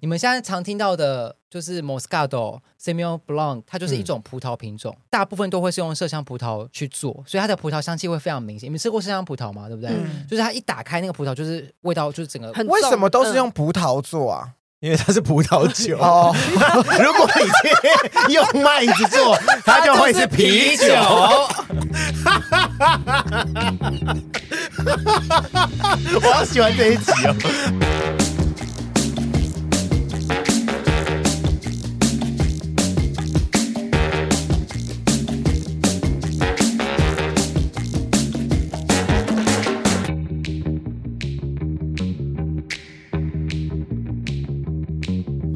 你们现在常听到的就是 Moscato、Semillon Blanc，它就是一种葡萄品种，嗯、大部分都会是用麝香葡萄去做，所以它的葡萄香气会非常明显。你们吃过麝香葡萄吗？对不对？嗯、就是它一打开那个葡萄，就是味道就是整个。为什么都是用葡萄做啊？因为它是葡萄酒。哦，如果你用麦子做，它就会是啤酒。我好喜欢这一集哦。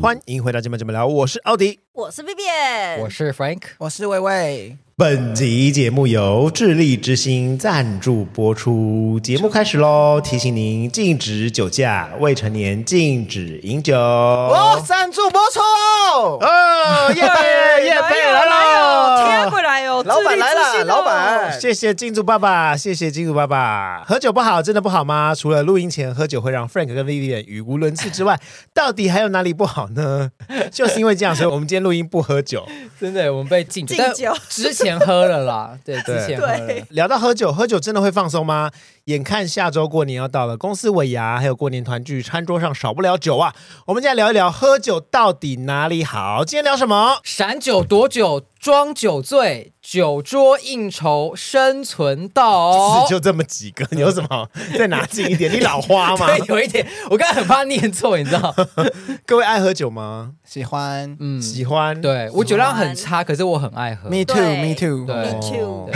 欢迎回到今晚这么聊，我是奥迪，我是 Vivian，我是 Frank，我是薇薇。本集节目由智利之星赞助播出。节目开始喽！提醒您，禁止酒驾，未成年禁止饮酒。哦，赞助播出哦！哦，业配业配来了，天过来哟！老板来了，老板，谢谢金主爸爸，谢谢金主爸爸。喝酒不好，真的不好吗？除了录音前喝酒会让 Frank 跟 Vivian 语无伦次之外，到底还有哪里不好呢？就是因为这样，所以我们今天录音不喝酒。真的，我们被禁止。禁酒之前。喝了啦，对，之前喝聊到喝酒，喝酒真的会放松吗？眼看下周过年要到了，公司尾牙还有过年团聚，餐桌上少不了酒啊。我们今天聊一聊喝酒到底哪里好？今天聊什么？闪酒夺酒。装酒醉，酒桌应酬生存道，就这么几个，你有什么？再拿近一点，你老花吗？对，有一点，我刚才很怕念错，你知道？各位爱喝酒吗？喜欢，嗯，喜欢。对，我酒量很差，可是我很爱喝。Me too，Me too，Me too。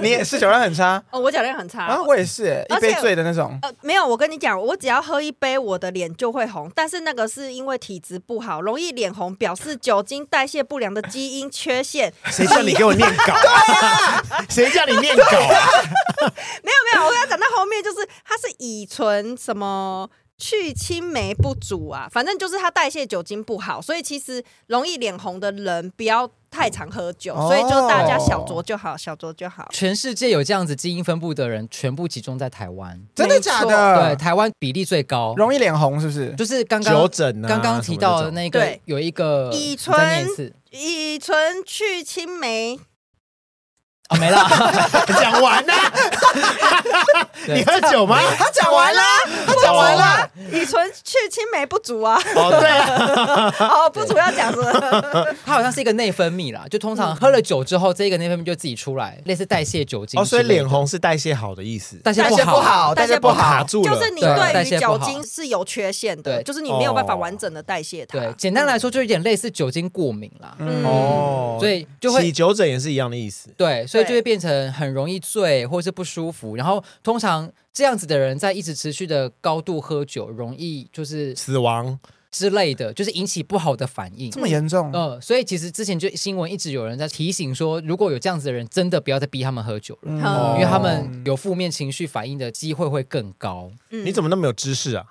你也是酒量很差？哦，我酒量很差。啊，我也是，一杯醉的那种。呃，没有，我跟你讲，我只要喝一杯，我的脸就会红。但是那个是因为体质不好，容易脸红，表示酒精代谢不良的基因缺。谁叫你给我念稿？谁叫你念稿？啊 没有没有，我跟他讲到后面就是他是乙醇什么去青梅不足啊，反正就是它代谢酒精不好，所以其实容易脸红的人不要太常喝酒，所以就大家小酌就好，小酌就好。全世界有这样子基因分布的人，全部集中在台湾，真的假的？对，台湾比例最高，容易脸红是不是？就是刚刚酒疹啊，刚刚提到的那个，有一个乙醇。乙醇去氢酶啊，没了，讲完啦。你喝酒吗？他讲完了，他讲完了。乙醇去青梅不足啊。哦，对啊。哦，不足要讲什么？它好像是一个内分泌啦，就通常喝了酒之后，这个内分泌就自己出来，类似代谢酒精。哦，所以脸红是代谢好的意思。代谢不好，代谢不好，卡住了。就是你对于酒精是有缺陷的，就是你没有办法完整的代谢它。对，简单来说就有点类似酒精过敏啦。哦，所以就会。起酒疹也是一样的意思。对，所以。所以就会变成很容易醉，或是不舒服。然后通常这样子的人在一直持续的高度喝酒，容易就是死亡之类的，就是引起不好的反应。这么严重？嗯、呃，所以其实之前就新闻一直有人在提醒说，如果有这样子的人，真的不要再逼他们喝酒了，嗯、因为他们有负面情绪反应的机会会更高。嗯、你怎么那么有知识啊？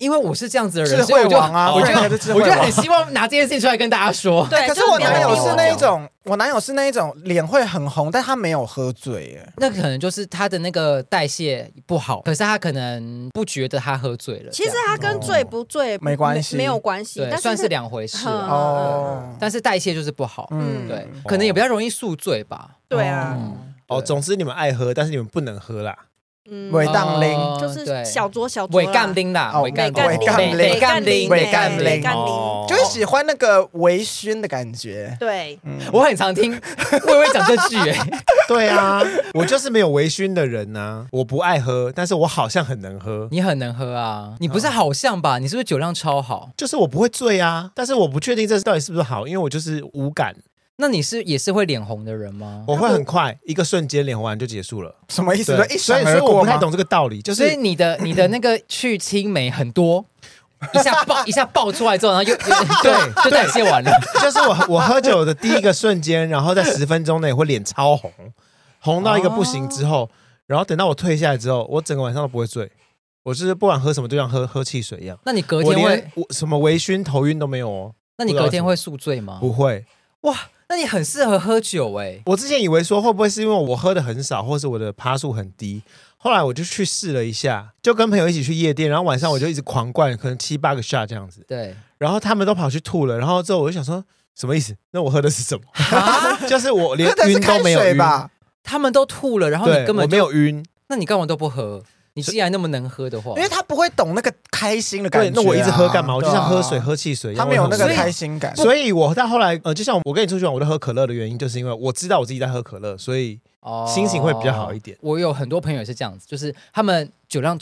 因为我是这样子的人，智慧王啊！我就我就很希望拿这件事情出来跟大家说。对，可是我男友是那一种，我男友是那一种脸会很红，但他没有喝醉耶。那可能就是他的那个代谢不好，可是他可能不觉得他喝醉了。其实他跟醉不醉没关系，没有关系，对，算是两回事哦。但是代谢就是不好，嗯，对，可能也比较容易宿醉吧。对啊，哦，总之你们爱喝，但是你们不能喝啦。伪杠铃。就是小酌小酌，伪杠铃啦，伪杠伪杠铃，伪杠铃，伪杠铃，就是喜欢那个微醺的感觉。对，我很常听 薇薇讲这句，哎，对啊，我就是没有微醺的人呐，我不爱喝，但是我好像很能喝。你很能喝啊，你不是好像吧？你是不是酒量超好？就是我不会醉啊，但是我不确定这到底是不是好，因为我就是无感。那你是也是会脸红的人吗？我会很快，一个瞬间脸红完就结束了。什么意思？一所以所以我不太懂这个道理。就是你的你的那个去青梅很多，一下爆一下爆出来之后，然后又 对就代谢完了。就是我我喝酒的第一个瞬间，然后在十分钟内会脸超红，红到一个不行之后，然后等到我退下来之后，我整个晚上都不会醉。我就是不管喝什么，就像喝喝汽水一样。那你隔天会什么微醺、头晕都没有哦？那你隔天会宿醉吗？不会。哇。那你很适合喝酒哎、欸！我之前以为说会不会是因为我喝的很少，或是我的趴数很低，后来我就去试了一下，就跟朋友一起去夜店，然后晚上我就一直狂灌，可能七八个 shot 这样子。对，然后他们都跑去吐了，然后之后我就想说什么意思？那我喝的是什么？就是我连晕都没有晕吧？他们都吐了，然后你根本没有晕，那你干嘛都不喝？你既然那么能喝的话，因为他不会懂那个开心的感觉。那我一直喝干嘛？我就像喝水、喝汽水一样，他没有那个开心感。所以我到后来，呃，就像我跟你出去玩，我都喝可乐的原因，就是因为我知道我自己在喝可乐，所以心情会比较好一点。我有很多朋友也是这样子，就是他们酒量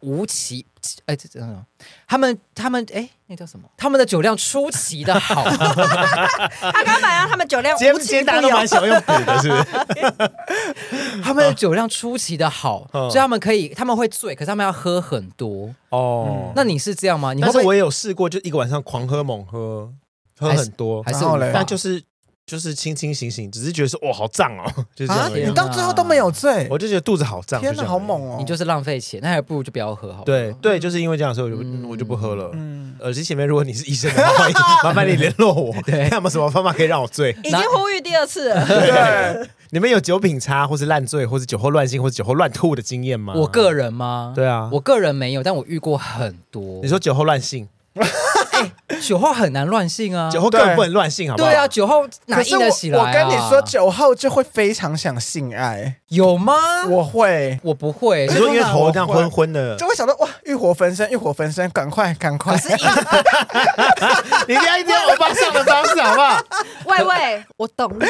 无奇，哎，这这样。他们他们哎，那叫什么？他们的酒量出奇的好。他刚买啊，他们酒量今天大家都蛮喜欢用补的，是不是？他们的酒量出奇的好，所以他们可以，他们会醉，可是他们要喝很多哦。那你是这样吗？你但是我也有试过，就一个晚上狂喝猛喝，喝很多，还是但就是。就是清清醒醒，只是觉得说哇好胀哦，就是这样。你到最后都没有醉，我就觉得肚子好胀。天哪，好猛哦！你就是浪费钱，那还不如就不要喝好。对对，就是因为这样，所以我就我就不喝了。嗯，耳机前面，如果你是医生的话，麻烦你联络我，看有没有什么方法可以让我醉。已经呼吁第二次了。对，你们有酒品差，或是烂醉，或是酒后乱性，或是酒后乱吐的经验吗？我个人吗？对啊，我个人没有，但我遇过很多。你说酒后乱性？酒后很难乱性啊，酒后更不能乱性，好不好？对啊，酒后哪硬得起来？我跟你说，酒后就会非常想性爱，有吗？我会，我不会，你说因为头这样昏昏的，就会想到哇，欲火焚身，欲火焚身，赶快，赶快！你不要一定要我帮上的方式，好不好？喂喂，我懂你，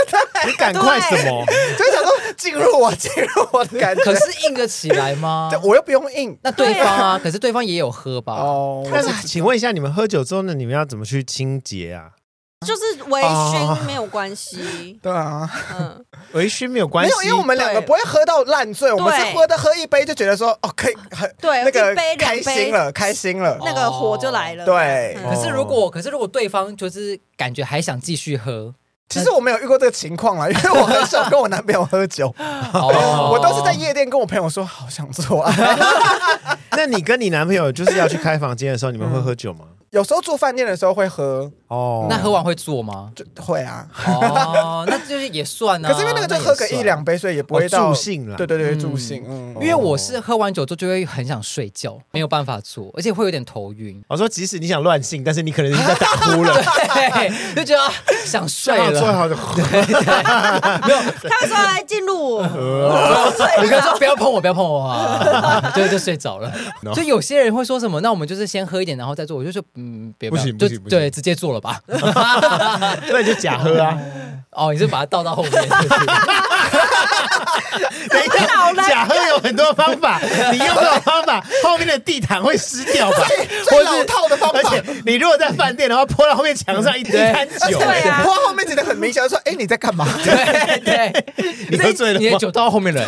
对不对？你赶快什么？就想说进入我，进入我的感觉，可是硬得起来吗？我又不用硬，那对方啊，可是对方也有喝吧？哦，但是请问一下，你们喝酒之后呢？你们要怎么去清洁啊？就是微醺没有关系。对啊，嗯，微醺没有关系。没有，因为我们两个不会喝到烂醉，我们是喝的喝一杯就觉得说哦，可以很对，那个开心了，开心了，那个火就来了。对，可是如果可是如果对方就是感觉还想继续喝。其实我没有遇过这个情况啦，因为我很少跟我男朋友喝酒，我都是在夜店跟我朋友说好想做爱。那你跟你男朋友就是要去开房间的时候，你们会喝酒吗？有时候住饭店的时候会喝哦，那喝完会做吗？就会啊。哦，那就是也算啊。可是因为那个就喝个一两杯，所以也不会到助兴了。对对对，助兴。嗯，因为我是喝完酒之后就会很想睡觉，没有办法做，而且会有点头晕。我说即使你想乱性，但是你可能已经在打呼了，对，就觉得想睡了。最好就对，没有，他说来进入，你刚说不要碰我，不要碰我啊，就就睡着了。就有些人会说什么，那我们就是先喝一点，然后再做。我就说。嗯，别不行不行，对，直接做了吧。那你就假喝啊？哦，你是把它倒到后面。等一下，假喝有很多方法，你用这种方法，后面的地毯会湿掉吧？或者套的方法。而且你如果在饭店的话，泼到后面墙上一 一滩酒，对啊，泼后面觉得很明显，说：“哎，你在干嘛？”对对，你喝醉了，你的酒倒到后面了，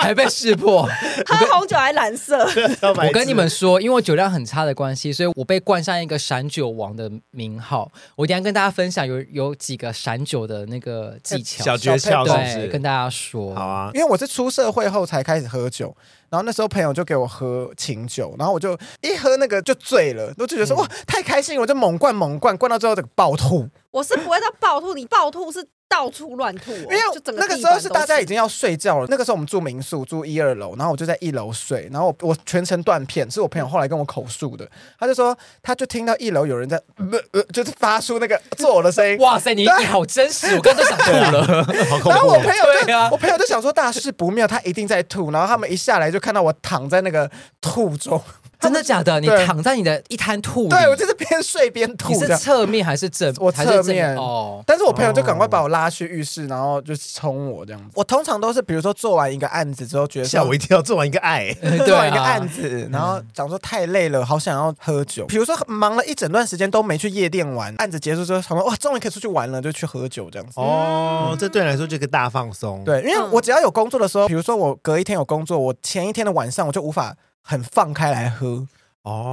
还被识破。喝红酒还蓝色。我跟你们说，因为我酒量很差的关系，所以我被冠上一个闪酒王的名号。我等下跟大家分享有有几个闪酒的那个技巧、小诀窍，对，跟大家说。好啊，因为我是出社会后才开始喝酒，然后那时候朋友就给我喝琴酒，然后我就一喝那个就醉了，我就觉得说哇太开心，我就猛灌猛灌，灌到最后这个暴吐。我是不会到暴吐，你暴吐是。到处乱吐，因为那个时候是大家已经要睡觉了。那个时候我们住民宿，住一二楼，然后我就在一楼睡，然后我我全程断片，是我朋友后来跟我口述的。他就说，他就听到一楼有人在呃呃，就是发出那个作呕的声音。哇塞，你你好真实，我刚才想吐了。然后我朋友就，我朋友就想说大事不妙，他一定在吐。然后他们一下来就看到我躺在那个吐中。真的假的？你躺在你的一滩吐？对，我就是边睡边吐。你是侧面还是正？我侧面哦。但是我朋友就赶快把我拉去浴室，然后就冲我这样子。我通常都是，比如说做完一个案子之后，觉得吓我一跳，做完一个爱，做完一个案子，然后讲说太累了，好想要喝酒。比如说忙了一整段时间都没去夜店玩，案子结束之后，他说哇，终于可以出去玩了，就去喝酒这样子。哦，这对你来说就个大放松。对，因为我只要有工作的时候，比如说我隔一天有工作，我前一天的晚上我就无法很放开来喝。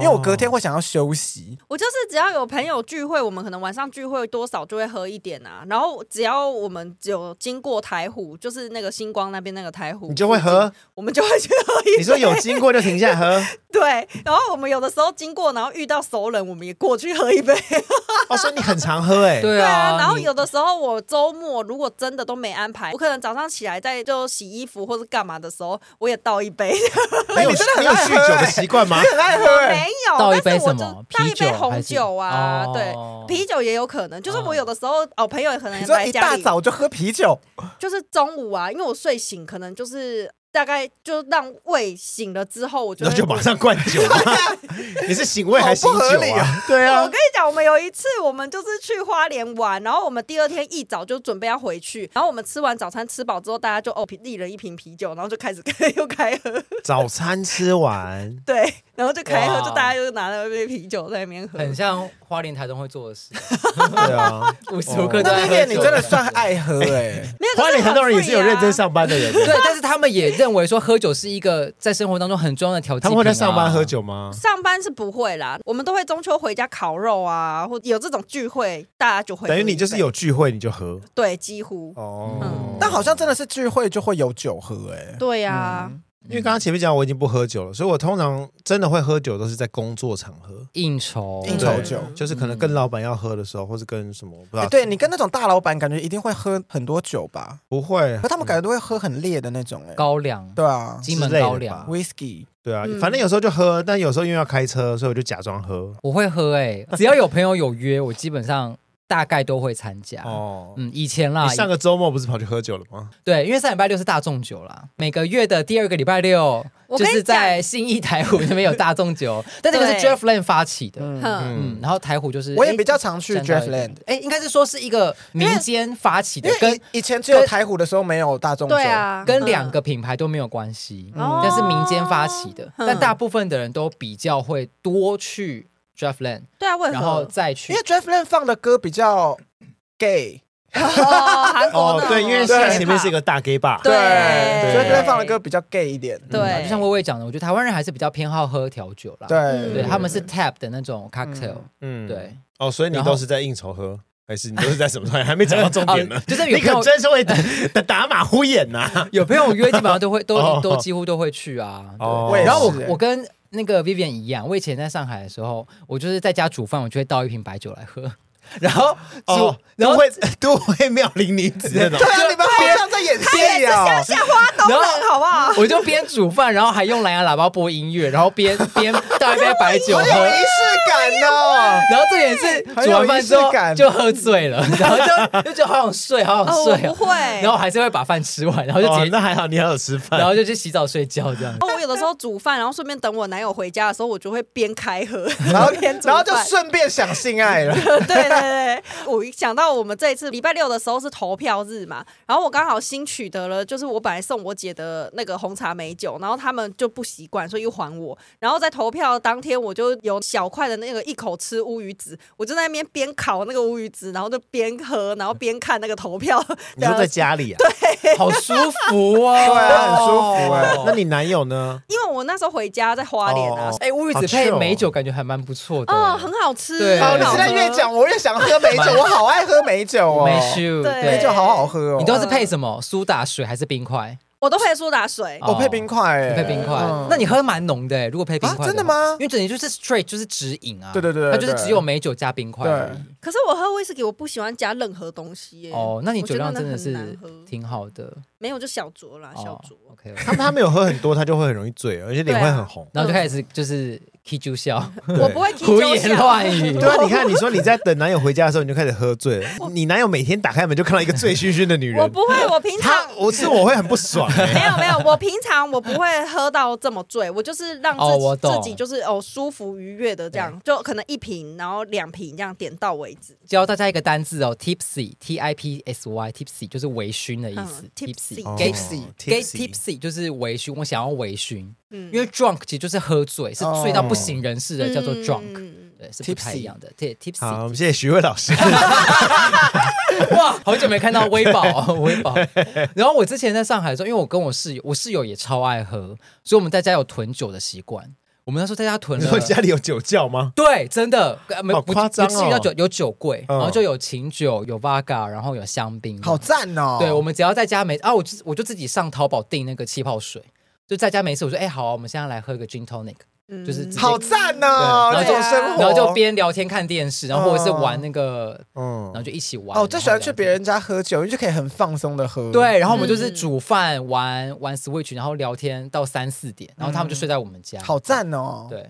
因为我隔天会想要休息，我就是只要有朋友聚会，我们可能晚上聚会多少就会喝一点啊。然后只要我们有经过台湖，就是那个星光那边那个台湖，你就会喝，我们就会去喝一点。你说有经过就停下来喝，对。然后我们有的时候经过，然后遇到熟人，我们也过去喝一杯。哦，所以你很常喝哎、欸？对啊。然后有的时候我周末如果真的都没安排，我可能早上起来在就洗衣服或者干嘛的时候，我也倒一杯。你有你有酗酒的习惯吗？你很爱喝没有，倒一杯但是我就什么？倒一杯红酒啊，哦。对，啤酒也有可能。就是我有的时候哦，朋友也可能来家里一大早就喝啤酒，就是中午啊，因为我睡醒，可能就是大概就让胃醒了之后，我觉得那就马上灌酒吗？你是醒胃还是醒酒啊啊？对啊我跟，你讲，我们有一次，我们就是去花莲玩，然后我们第二天一早就准备要回去，然后我们吃完早餐吃饱之后，大家就哦，一人一瓶啤酒，然后就开始 又开喝，早餐吃完，对，然后就开喝，就大家就拿了一杯啤酒在那边喝。很像花莲台东会做的事，对啊，无时无刻都那那在喝酒。边你真的算爱喝哎、没有，花莲很多人也是有认真。上班的人，对，但是他们也认为说喝酒是一个在生活当中很重要的调剂、啊。他们会在上班喝，酒吗？上班是不会啦，我们都会中秋回家烤肉啊，或有这种聚会，大家就会等于你就是有聚会你就喝对，几乎哦嗯。但好像真的是聚会就会有酒喝哎、对呀、啊。嗯因为刚刚前面讲我已经不喝酒了，所以我通常真的会喝酒都是在工作场合，应酬，对应酬酒就是可能跟老板要喝的时候，或是跟什么不知道。哎对你跟那种大老板感觉一定会喝很多酒吧？不会可，他们感觉都会喝很烈的那种哎、高粱，对啊金门高粱吧，，whisky 对啊，嗯反正有时候就喝，但有时候因为要开车，所以我就假装喝。我会喝哎、只要有朋友有约，我基本上大概都会参加。哦，嗯，以前啦你，上个周末不是跑去喝酒了吗？对，因为上礼拜六是大众酒啦，每个月的第二个礼拜六就是在信义台湖那边有大众酒，但这个是对。Jeff Land 发起的。嗯，嗯，然后台湖就是，我也哎比较常去 Jeff Land，哎，应该是说是一个民间发起的跟以以前只有台湖的时候没有大众酒，对啊，跟两个品牌都没有关系，嗯但是民间发起的，嗯。但大部分的人都比较会多去 Jeff Land，对啊，为何？然后再去因为 Jeff Land 放的歌比较 gay，哦，韩国的，哦对，因为现在前面是一个个大 gay bar，对，Jeff Land 放的歌比较 gay 一点，对。嗯就像薇薇讲的，我觉得台湾人还是比较偏好喝调酒啦，对。对，他们是 tap 的那种 cocktail，嗯，对，哦，所以你都是在应酬喝，还是你都是在什么状态？还没讲到重点呢。哦，就是有你可真是会打打马虎眼呐！有朋友约，基本上都会都 哦。都几乎都会去啊，哦。然后我我跟那个 Vivian 一样，我以前在上海的时候，我就是在家煮饭，我就会倒一瓶白酒来喝，然后煮，哦，然后都会 都会妙龄女子那种对，啊，你们好像在演戏啊，都能好不好？我就边煮饭，然后还用蓝牙喇叭播音乐，然后边边倒一杯白酒喝。仪式感哦。然后重点是煮完饭之后就喝醉了，然后就就觉得好想睡，好想哦，睡哦，我不会。然后还是会把饭吃完，然后就直哦，接，那还好，你还有吃饭，然后就去洗澡睡觉这样。哦，我有的时候煮饭，然后顺便等我男友回家的时候，我就会边开喝，然后边煮然后就顺便想性爱了，对对对，我一想到我们这一次礼拜六的时候是投票日嘛，然后我刚好新取得了，就是我本来送我姐的那个红茶美酒，然后他们就不习惯，所以又还我。然后在投票当天，我就有小块的那个一口吃乌鱼子，我就在那边边烤那个乌鱼子，然后就边喝，然后边看那个投票。你说在家里啊？对，好舒服哦，对啊很舒服哎那你男友呢？因为我那时候回家在花莲啊哦，哎，乌鱼子配美酒感觉还蛮不错的。哦，很好吃，对好，你现在越讲我越想喝美酒，我好爱喝美酒哦，美酒，对美酒好好喝哦。你都是配什么？苏打水还是冰块？我都配苏打水。哦我配冰块哎，配冰块嗯，那你喝蛮浓的欸。如果配冰块啊真的吗因为整体就是 straight 就是直饮啊。对对对对它就是只有美酒加冰块。可是我喝威士忌，我不喜欢加任何东西耶。哦，那你酒量真的是挺好的。没有就小酌啦，小哦酌。OK，他他没有喝很多，他就会很容易醉，而且脸会很红。然后就开始就是 K 猪笑，我不会胡言乱语。对啊，你看，你说你在等男友回家的时候，你就开始喝醉了。你男友每天打开门就看到一个醉醺醺的女人，我不会，我平常我是我会很不爽 欸。没有没有，我平常我不会喝到这么醉，我就是让自己、自己就是哦舒服愉悦的这样，就可能一瓶，然后两瓶这样点到为止。教大家一个单字哦，tipsy，T I P S Y，tipsy 就是微醺的意思嗯，tipsy。Tipsy Tipsy tipsy tipsy 就是微醺，我想要微醺，嗯因为 drunk 其实就是喝醉，是醉到不省人事的，叫做 drunk，嗯对，是不太一样的。对，tipsy 好，我们谢谢徐慧老师。哇，好久没看到微宝，微宝。然后我之前在上海的时候，因为我跟我室友，我室友也超爱喝，所以我们在家有囤酒的习惯。我们那时候在家囤了你说，家里有酒窖吗？对，真的呃没好不夸张哦不至于到酒有酒柜，嗯然后就有琴酒、有 Vodka，然后有香槟。好赞哦。对，我们只要在家没啊，我就我就自己上淘宝订那个气泡水，就在家没事，我说哎、好啊、我们现在来喝个 gin tonic，嗯就是好赞哦，对这种生活，然后就边聊天看电视，然后或者是玩那个，嗯然后，就一起玩。哦，我最喜欢去别人家喝酒，因为就可以很放松的喝。对，然后我们就是嗯煮饭、玩玩 Switch，然后聊天到三四点，然后他们就睡在我们家。好赞哦。对，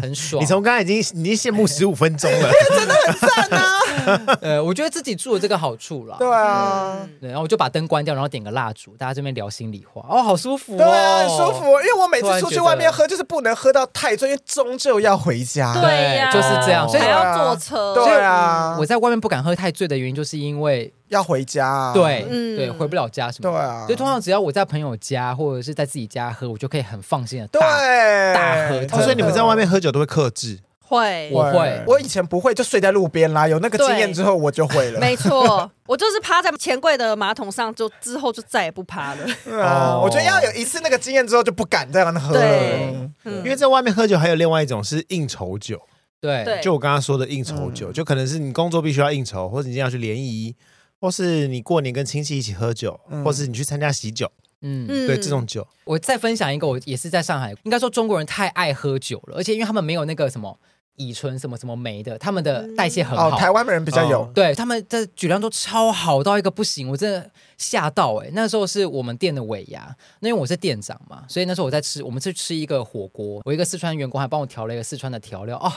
很爽。你从刚才已经已经羡慕十五分钟了，真的很赞啊 呃，我觉得自己住的这个好处啦。对啊，然后我就把灯关掉，然后点个蜡烛，大家这边聊心里话，哦，好舒服、哦，对啊，很舒服。因为我每次出去外面喝，就是不能喝到太醉，因为终究要回家。对呀，就是这样所以还要坐车。对啊，我在外面不敢喝太醉的原因，就是因为要回家。啊对，嗯对，回不了家什么的。对啊，所以通常只要我在朋友家或者是在自己家喝，我就可以很放心的对大大喝所以你们在外面喝酒都会克制。会，我会我以前不会，就睡在路边啦。有那个经验之后，我就会了。没错，我就是趴在钱柜的马桶上，就之后就再也不趴了。对啊，我觉得要有一次那个经验之后，就不敢再让他喝了。对嗯因为在外面喝酒还有另外一种是应酬酒，对对就我刚刚说的应酬酒，就可能是你工作必须要应酬，或者你今天要去联谊，或是你过年跟亲戚一起喝酒，嗯或是你去参加喜酒，嗯，嗯对这种酒，我再分享一个，我也是在上海，应该说中国人太爱喝酒了，而且因为他们没有那个什么乙醇什么什么酶的，他们的代谢很好。哦，台湾人比较有哦。对他们的酒量都超好到一个不行，我真的吓到哎、欸！那时候是我们店的尾牙，那因为我是店长嘛，所以那时候我在吃，我们去吃一个火锅，我一个四川员工还帮我调了一个四川的调料哦，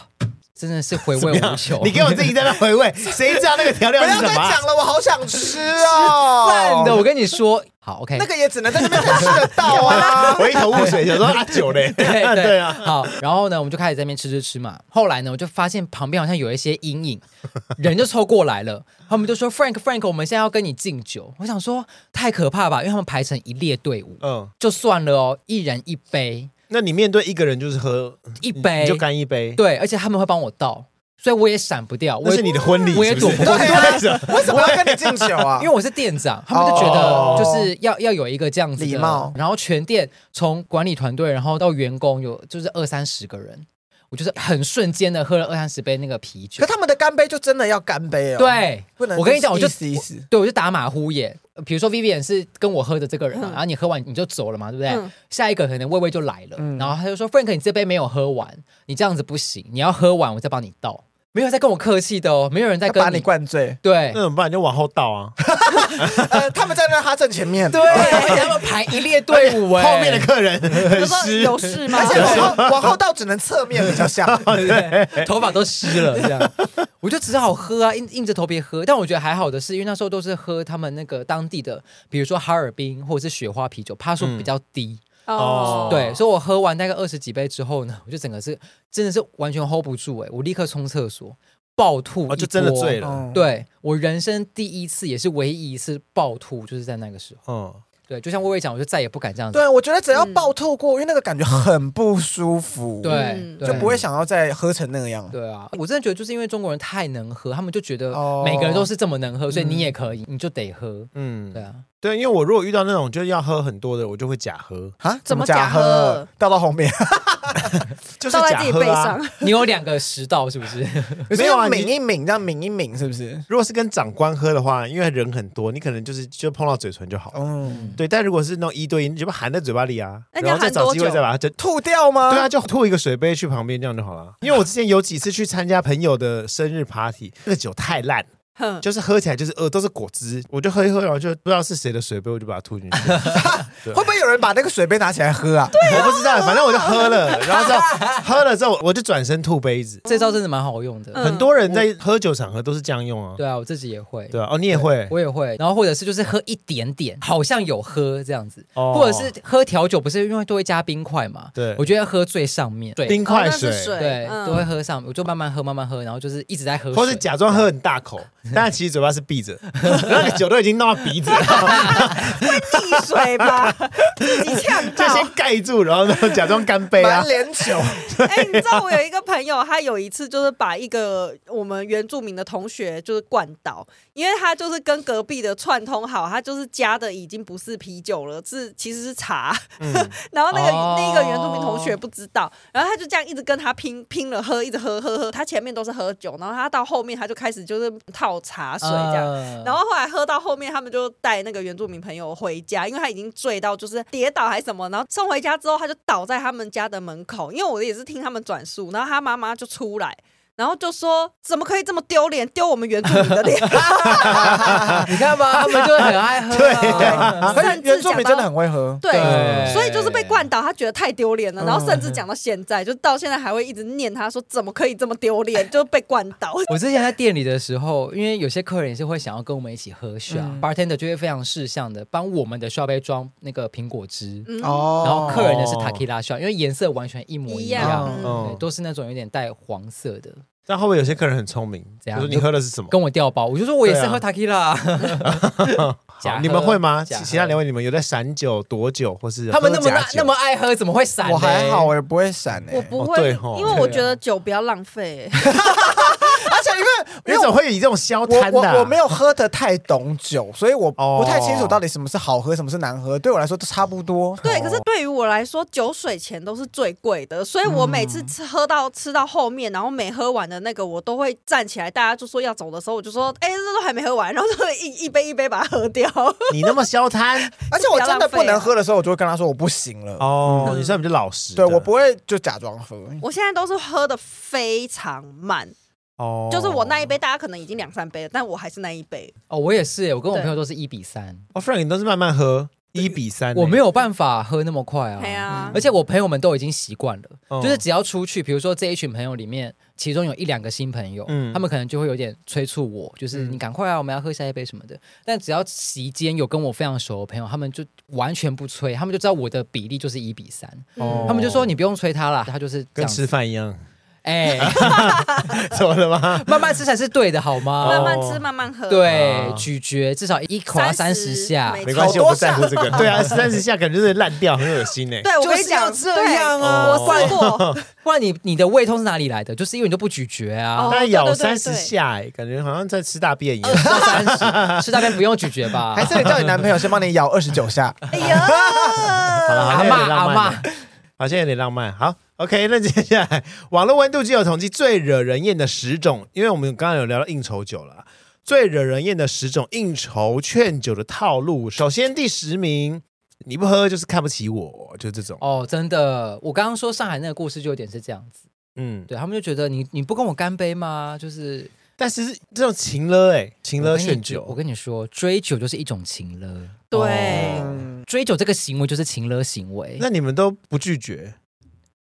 真的是回味无穷。你给我自己在那回味，谁知道那个调料不要再是什么啊？讲了，我好想吃哦。饭的，我跟你说，好 OK，那个也只能在那边才吃得到啊。我一头雾水，想说啊酒嘞，对对对啊，好，然后呢，我们就开始在那边吃吃吃嘛。后来呢，我就发现旁边好像有一些阴影，人就凑过来了。他们就说：“Frank Frank，我们现在要跟你敬酒。”我想说太可怕吧，因为他们排成一列队伍，嗯，就算了哦，一人一杯，那你面对一个人就是喝一杯你就干一杯，对，而且他们会帮我倒，所以我也闪不掉。我也那是你的婚礼，我也是不是躲不过 对啊为什么要跟你敬酒啊？因为我是店长，他们就觉得哦就是要、要有一个这样子的礼貌然后全店从管理团队，然后到员工有就是二三十个人，我就是很瞬间的喝了二三十杯那个啤酒可。他们的干杯就真的要干杯哦。，对，不能我跟你讲，我就意思意思。对我就打马虎眼。比如说 Vivian 是跟我喝的这个人啊，嗯然后你喝完你就走了嘛，对不对？嗯下一个可能微微就来了，嗯然后他就说 Frank，你这杯没有喝完，你这样子不行，你要喝完我再帮你倒。没有在跟我客气的哦，没有人在跟你。灌醉，对。那怎么办？你就往后倒啊，呃，他们在那，他正前面，对，而且他们排一列队伍哎，后面的客人湿，有事吗？而且往后往后倒只能侧面比较像。对，头发都湿了，这样，我就只好喝啊，硬硬着头皮喝。但我觉得还好的是，因为那时候都是喝他们那个当地的，比如说哈尔滨或者是雪花啤酒，趴数比较低，哦对，所以我喝完大概二十几杯之后呢，我就整个是真的是完全 hold 不住哎、我立刻冲厕所暴吐、哦，就真的醉。了，嗯，对我人生第一次，也是唯一一次暴吐，就是在那个时候。嗯，对，就像薇薇讲，我就再也不敢这样子。对，我觉得只要暴吐过，因为那个感觉很不舒服，对，就不会想要再喝成那个样。对啊，我真的觉得就是因为中国人太能喝，他们就觉得哦每个人都是这么能喝，所以你也可以，你就得喝。嗯，对啊，对，因为我如果遇到那种就是要喝很多的，我就会假喝，啊？怎么假假喝？倒到后面，就是倒在自己背假喝啊。上，你有两个食道是不是？没有啊抿一抿，这样抿一抿，是不是？如果是跟长官喝的话，因为人很多，你可能就是就碰到嘴唇就好了。嗯，对，但如果是那种一对一，你就把含在嘴巴里啊，那你要然后再找机会再把它就吐掉吗？对啊，就吐一个水杯去旁边，这样就好了。因为我之前有几次去参加朋友的生日 party，那个酒太烂，哼，就是喝起来就是呃都是果汁，我就喝一喝，然后就不知道是谁的水杯，我就把它吐进去。会不会有人把那个水杯拿起来喝啊？我不知道，反正我就喝了，然后之后 喝了之后，我就转身吐杯子。这招真的蛮好用的。嗯很多人在喝酒场合都是这样用啊。对啊，我自己也会。对啊，哦，你也会，我也会，然后或者是就是喝一点点，好像有喝这样子，哦或者是喝调酒，不是因为都会加冰块嘛？对我觉得喝最上面，对冰哦块水，对，嗯都会喝上面，我就慢慢喝，慢慢喝，然后就是一直在喝，或是假装喝很大口，但其实嘴巴是闭着，然后你酒都已经弄到鼻子了，溺水吧，自己呛到就先。盖住，然后呢假装干杯啊满。脸酒，哎、你知道我有一个朋友，他有一次就是把一个我们原住民的同学就是灌倒，因为他就是跟隔壁的串通好，他就是加的已经不是啤酒了，是其实是茶。嗯 然后那个、哦那个原住民同学不知道，然后他就这样一直跟他拼拼了喝，一直喝喝喝。他前面都是喝酒，然后他到后面他就开始就是套茶水这样。呃然后后来喝到后面，他们就带那个原住民朋友回家，因为他已经醉到就是跌倒还是什么，然后送回家之后，他就倒在他们家的门口。因为我也是听他们转述，然后他妈妈就出来，然后就说怎么可以这么丢脸，丢我们原住民的脸？你看吧，他们就很爱喝、啊。对 原住民真的很会喝。对，对所以就是被灌倒，他觉得太丢脸了，嗯、然后甚至讲到现在，就到现在还会一直念他说怎么可以这么丢脸，就被灌倒。我之前在店里的时候，因为有些客人也是会想要跟我们一起喝 shot、嗯、bartender 就会非常识相的帮我们的 shot 杯装那个苹果汁，哦、嗯，然后客人的是 Tequila shot，因为颜色完全一模一样，一样对，都是那种有点带黄色的。但会不会有些客人很聪明？怎样？我说你喝的是什么？跟我调包，我就说我也是喝 Tequila。你们会吗？其他两位你们有在闪酒、躲酒，或是他们那么那么爱喝，怎么会闪？我还好，我也不会闪。我不会，因为我觉得酒不要浪费。而且因为 你怎么会以这种消摊的？我我没有喝的太懂酒，所以我不太清楚到底什么是好喝，什么是难喝。对我来说都差不多。对，可是对于我来说，酒水钱都是最贵的，所以我每次吃喝到吃到后面，然后没喝完的那个，我都会站起来。大家就说要走的时候，我就说：“哎，这都还没喝完。”然后就会一 一杯一杯把它喝掉。你那么消摊，而且我真的不能喝的时候，我就会跟他说我不行了。哦，你算比较老实。对，我不会就假装喝。我现在都是喝的非常慢。哦，就是我那一杯，大家可能已经两三杯了，但我还是那一杯。哦，我也是，我跟我朋友都是一比三。哦，Frank，你都是慢慢喝，一比三。我没有办法喝那么快啊。对啊，而且我朋友们都已经习惯了，就是只要出去，比如说这一群朋友里面，其中有一两个新朋友，嗯，他们可能就会有点催促我，就是你赶快啊，我们要喝下一杯什么的。但只要席间有跟我非常熟的朋友，他们就完全不催，他们就知道我的比例就是一比三。哦，他们就说你不用催他了，他就是跟吃饭一样。哎，怎么了吗？慢慢吃才是对的，好吗？慢慢吃，慢慢喝。对，咀嚼至少一口要三十下，没关系，我不在乎这个。对啊，三十下感觉就是烂掉，很恶心呢。对，我跟你讲这样啊，我试过。不然你你的胃痛是哪里来的？就是因为你都不咀嚼啊。那咬三十下，哎，感觉好像在吃大便一样。三十，吃大便不用咀嚼吧？还是你叫你男朋友先帮你咬二十九下？哎呀，好了，阿妈阿妈，好像有点浪漫。好。OK，那接下来网络温度计有统计最惹人厌的十种，因为我们刚刚有聊到应酬酒了，最惹人厌的十种应酬劝酒的套路。首先第十名，你不喝就是看不起我，就这种。哦，真的，我刚刚说上海那个故事就有点是这样子。嗯，对他们就觉得你你不跟我干杯吗？就是，但是这种情勒哎，情勒劝酒我，我跟你说，追酒就是一种情勒。对，哦、追酒这个行为就是情勒行为。那你们都不拒绝？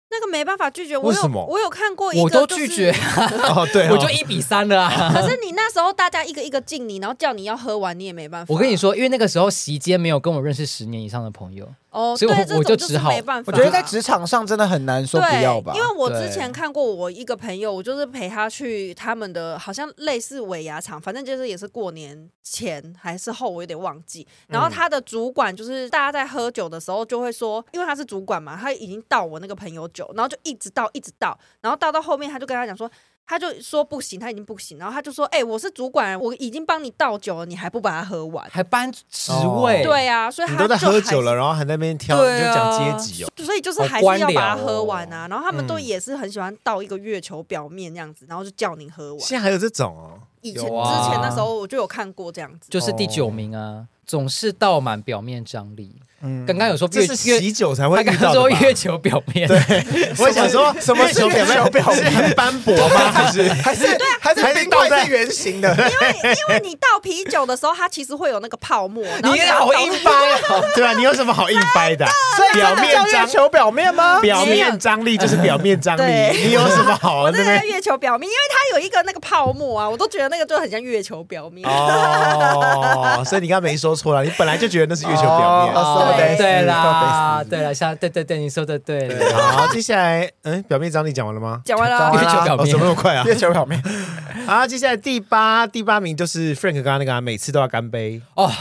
那个没办法拒绝，我有为什么？我有看过一个，我都拒绝。哦，对，我就一比三了啊。可是你那时候大家一个一个敬你，然后叫你要喝完，你也没办法。我跟你说，因为那个时候席间没有跟我认识十年以上的朋友。哦，所以我我就只好，我觉得在职场上真的很难说不要吧。因为我之前看过我一个朋友，我就是陪他去他们的好像类似尾牙厂，反正就是也是过年前还是后，我有点忘记。然后他的主管就是大家在喝酒的时候就会说，因为他是主管嘛，他已经倒我那个朋友酒，然后就一直倒一直倒，然后倒到后面他就跟他讲说。他就说不行，他已经不行，然后他就说：“哎、欸，我是主管，我已经帮你倒酒了，你还不把它喝完，还搬职位？”对啊，所以他都在喝酒了，然后还在那边挑，就讲阶级哦。所以就是还是要把它喝完啊。然后他们都也是很喜欢倒一个月球表面这样子，然后就叫你喝完。现在还有这种哦？以前之前那时候我就有看过这样子，就是第九名啊，总是倒满表面张力。嗯，刚刚有说这是喜酒才会遇到的。他刚刚说月球表面，对，我想说什么月球表面？表面斑驳吗？还是还是对，还是冰块是圆形的？因为因为你倒啤酒的时候，它其实会有那个泡沫。你好硬掰哦，对啊，你有什么好硬掰的？表面张球表面吗？表面张力就是表面张力，你有什么好？那个月球表面，因为它有一个那个泡沫啊，我都觉得那个就很像月球表面。哦，所以你刚刚没说错了，你本来就觉得那是月球表面。对啦。啊，对了，像对对对，你说的对。好，接下来，嗯，表面张力讲完了吗？讲完了。月球表面，怎么那么快啊？月球表面。好，接下来第八第八名就是 Frank 刚刚那个，每次都要干杯哦。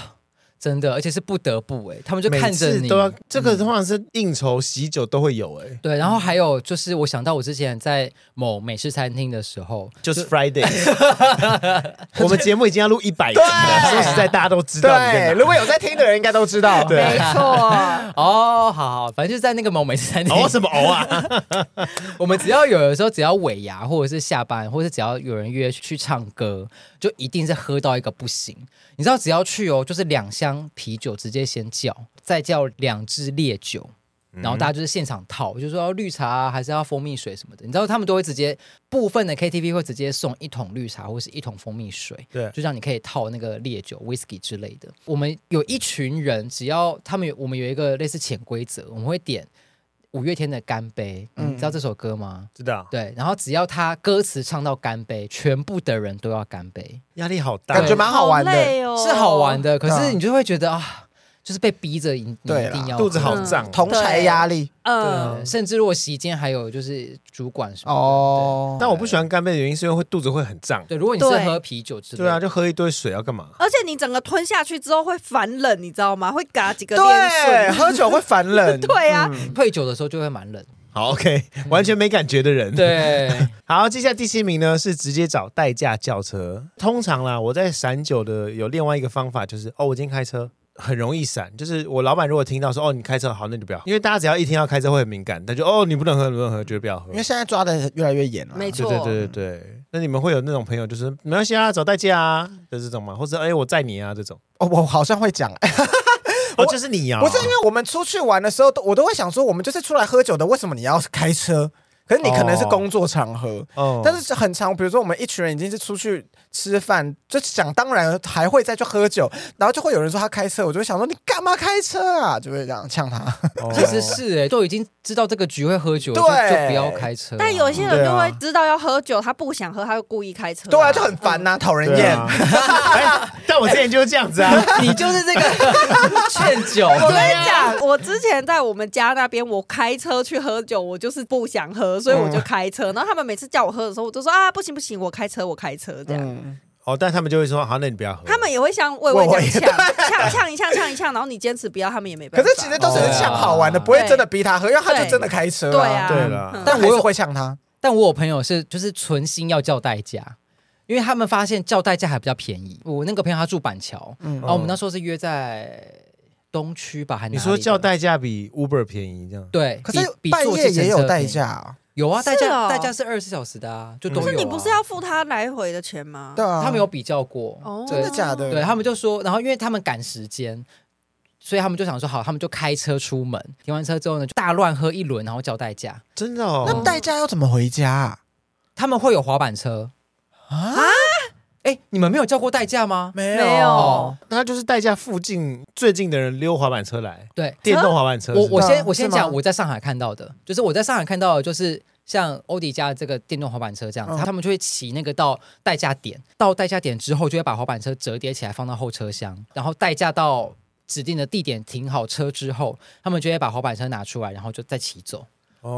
真的，而且是不得不哎，他们就看着你都要这个通常是应酬喜酒都会有哎。对，然后还有就是，我想到我之前在某美式餐厅的时候，就是 Friday，我们节目已经要录一百集了，说实在大家都知道。对，如果有在听的人应该都知道。对，没错。哦，好好，反正就是在那个某美式餐厅。哦，什么哦啊？我们只要有的时候，只要尾牙或者是下班，或者是只要有人约去唱歌，就一定是喝到一个不行。你知道，只要去哦，就是两箱啤酒直接先叫，再叫两支烈酒，然后大家就是现场套，就是说要绿茶啊，还是要蜂蜜水什么的。你知道他们都会直接部分的 KTV 会直接送一桶绿茶或是一桶蜂蜜水，对，就让你可以套那个烈酒、whisky 之类的。我们有一群人，只要他们有，我们有一个类似潜规则，我们会点。五月天的《干杯》，嗯知道这首歌吗？知道。对，然后只要他歌词唱到“干杯”，全部的人都要干杯，压力好大，感觉蛮好玩的，哦、是好玩的。可是你就会觉得啊。就是被逼着，你一定要肚子好胀，同侪压力，嗯，甚至如果席间还有就是主管什么哦。但我不喜欢干杯的原因是因为会肚子会很胀。对，如果你是喝啤酒之类，对啊，就喝一堆水要干嘛？而且你整个吞下去之后会反冷，你知道吗？会嘎几个。对，喝酒会反冷。对啊，配酒的时候就会蛮冷。好，OK，完全没感觉的人。对，好，接下来第七名呢是直接找代驾叫车。通常啦，我在散酒的有另外一个方法，就是哦，我今天开车。很容易闪，就是我老板如果听到说哦，你开车好，那就不要，因为大家只要一听到开车会很敏感，他就哦，你不能喝，你不能喝，就不要喝。因为现在抓的越来越严了，没错，对对对对对。那你们会有那种朋友，就是没关系啊，找代驾啊的这种吗？或者哎，我载你啊这种？哦，我好像会讲，哦，就是你啊，不是因为我们出去玩的时候，都我都会想说，我们就是出来喝酒的，为什么你要开车？可是你可能是工作场合，哦，但是很长，比如说我们一群人已经是出去吃饭，就想当然还会再去喝酒，然后就会有人说他开车，我就会想说你干嘛开车啊？就会这样呛他。其实是哎，都已经知道这个局会喝酒，对，就不要开车。但有些人就会知道要喝酒，他不想喝，他就故意开车。对啊，就很烦呐，讨人厌。但我之前就是这样子啊，你就是这个 劝酒。我跟你讲，我之前在我们家那边，我开车去喝酒，我就是不想喝。所以我就开车，然后他们每次叫我喝的时候，我都说啊，不行不行，我开车我开车这样。嗯、哦，但他们就会说好，那你不要喝。他们也会像魏魏这样呛呛呛一呛呛一呛，然后你坚持不要，他们也没办法。可是其实都是呛好玩的，不会真的逼他喝，因为他就真的开车。对啊，对了。但我也会呛他。但我有朋友是就是存心要叫代驾，因为他们发现叫代驾还比较便宜。我那个朋友他住板桥，然后我们那时候是约在。东区吧，还你说叫代驾比 Uber 便宜这样？对，可是半夜也有代驾，有啊，代驾代驾是二十四小时的啊，就都有。可是你不是要付他来回的钱吗？对啊，他们有比较过，真的假的？对他们就说，然后因为他们赶时间，所以他们就想说好，他们就开车出门，停完车之后呢，就大乱喝一轮，然后叫代驾。真的哦？那代驾要怎么回家？他们会有滑板车啊？哎，你们没有叫过代驾吗？没有，那就是代驾附近最近的人溜滑板车来。对，电动滑板车。我我先我先讲我在上海看到的，就是我在上海看到的，就是像欧迪家这个电动滑板车这样子，他们就会骑那个到代驾点，到代驾点之后就会把滑板车折叠起来放到后车厢，然后代驾到指定的地点停好车之后，他们就会把滑板车拿出来，然后就再骑走。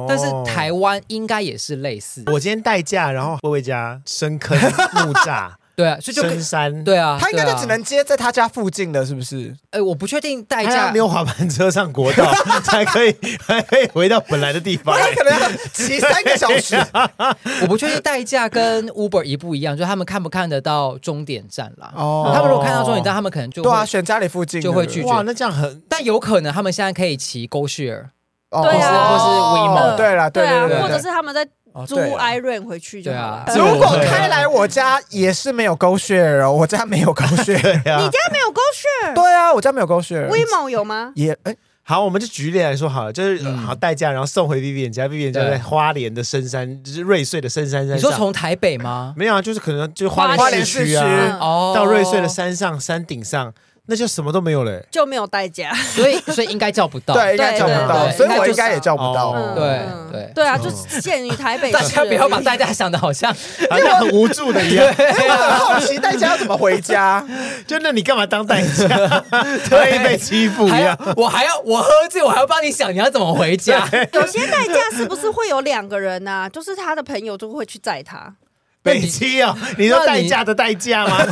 但是台湾应该也是类似。我今天代驾，然后薇薇家深坑木栅。对啊，所以就深山，对啊，他应该就只能接在他家附近的，是不是？哎，我不确定代驾没有滑板车上国道 才可以，还可以回到本来的地方。他可能要骑三个小时。我不确定代驾跟 Uber 一不一样，就是他们看不看得到终点站啦。哦，他们如果看到终点站，他们可能就对啊，选家里附近就会拒绝。哇，那这样很，但有可能他们现在可以骑 GoShare，对啊，或是 WeMo，对啦，对啊，或者是他们在。租 Iron 回去就好了。如果开来我家也是没有 GoShare 哦，我家没有 GoShare 呀。你家没有 GoShare？对啊，我家没有 GoShare。WeMo 有吗？也哎，好，我们就举例来说好了，就是好代驾，然后送回 Vivian 家，Vivian 家在花莲的深山，就是瑞穗的深山山。你说从台北吗？没有啊，就是可能就花莲市区啊，到瑞穗的山上山顶上。那就什么都没有嘞，就没有代价，所以所以应该叫不到，对，应该叫不到，所以我应该也叫不到，对对。对啊，就限于台北。大家不要把代价想的好像好像很无助的一样，我很好奇代价要怎么回家，就那你干嘛当代驾？会被欺负一样，我还要我喝醉，我还要帮你想你要怎么回家。有些代驾是不是会有两个人呐？就是他的朋友就会去载他。北七哦，你说代驾的代驾吗？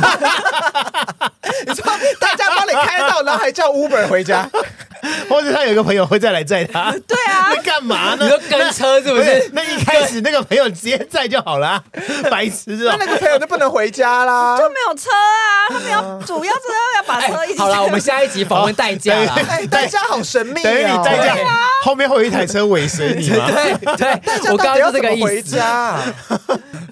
你说代驾帮你开到，然后还叫 Uber 回家，或者他有一个朋友会再来载他？对啊，那干嘛呢？你说跟车是不是？那一开始那个朋友直接载就好了，白痴哦。那那个朋友就不能回家啦，就没有车啊。他们要主要是要把车一起。好了，我们下一集访问代驾啦。哎，代驾好神秘，等于你代驾后面会有一台车尾随你吗？对对，我刚刚就这个意思。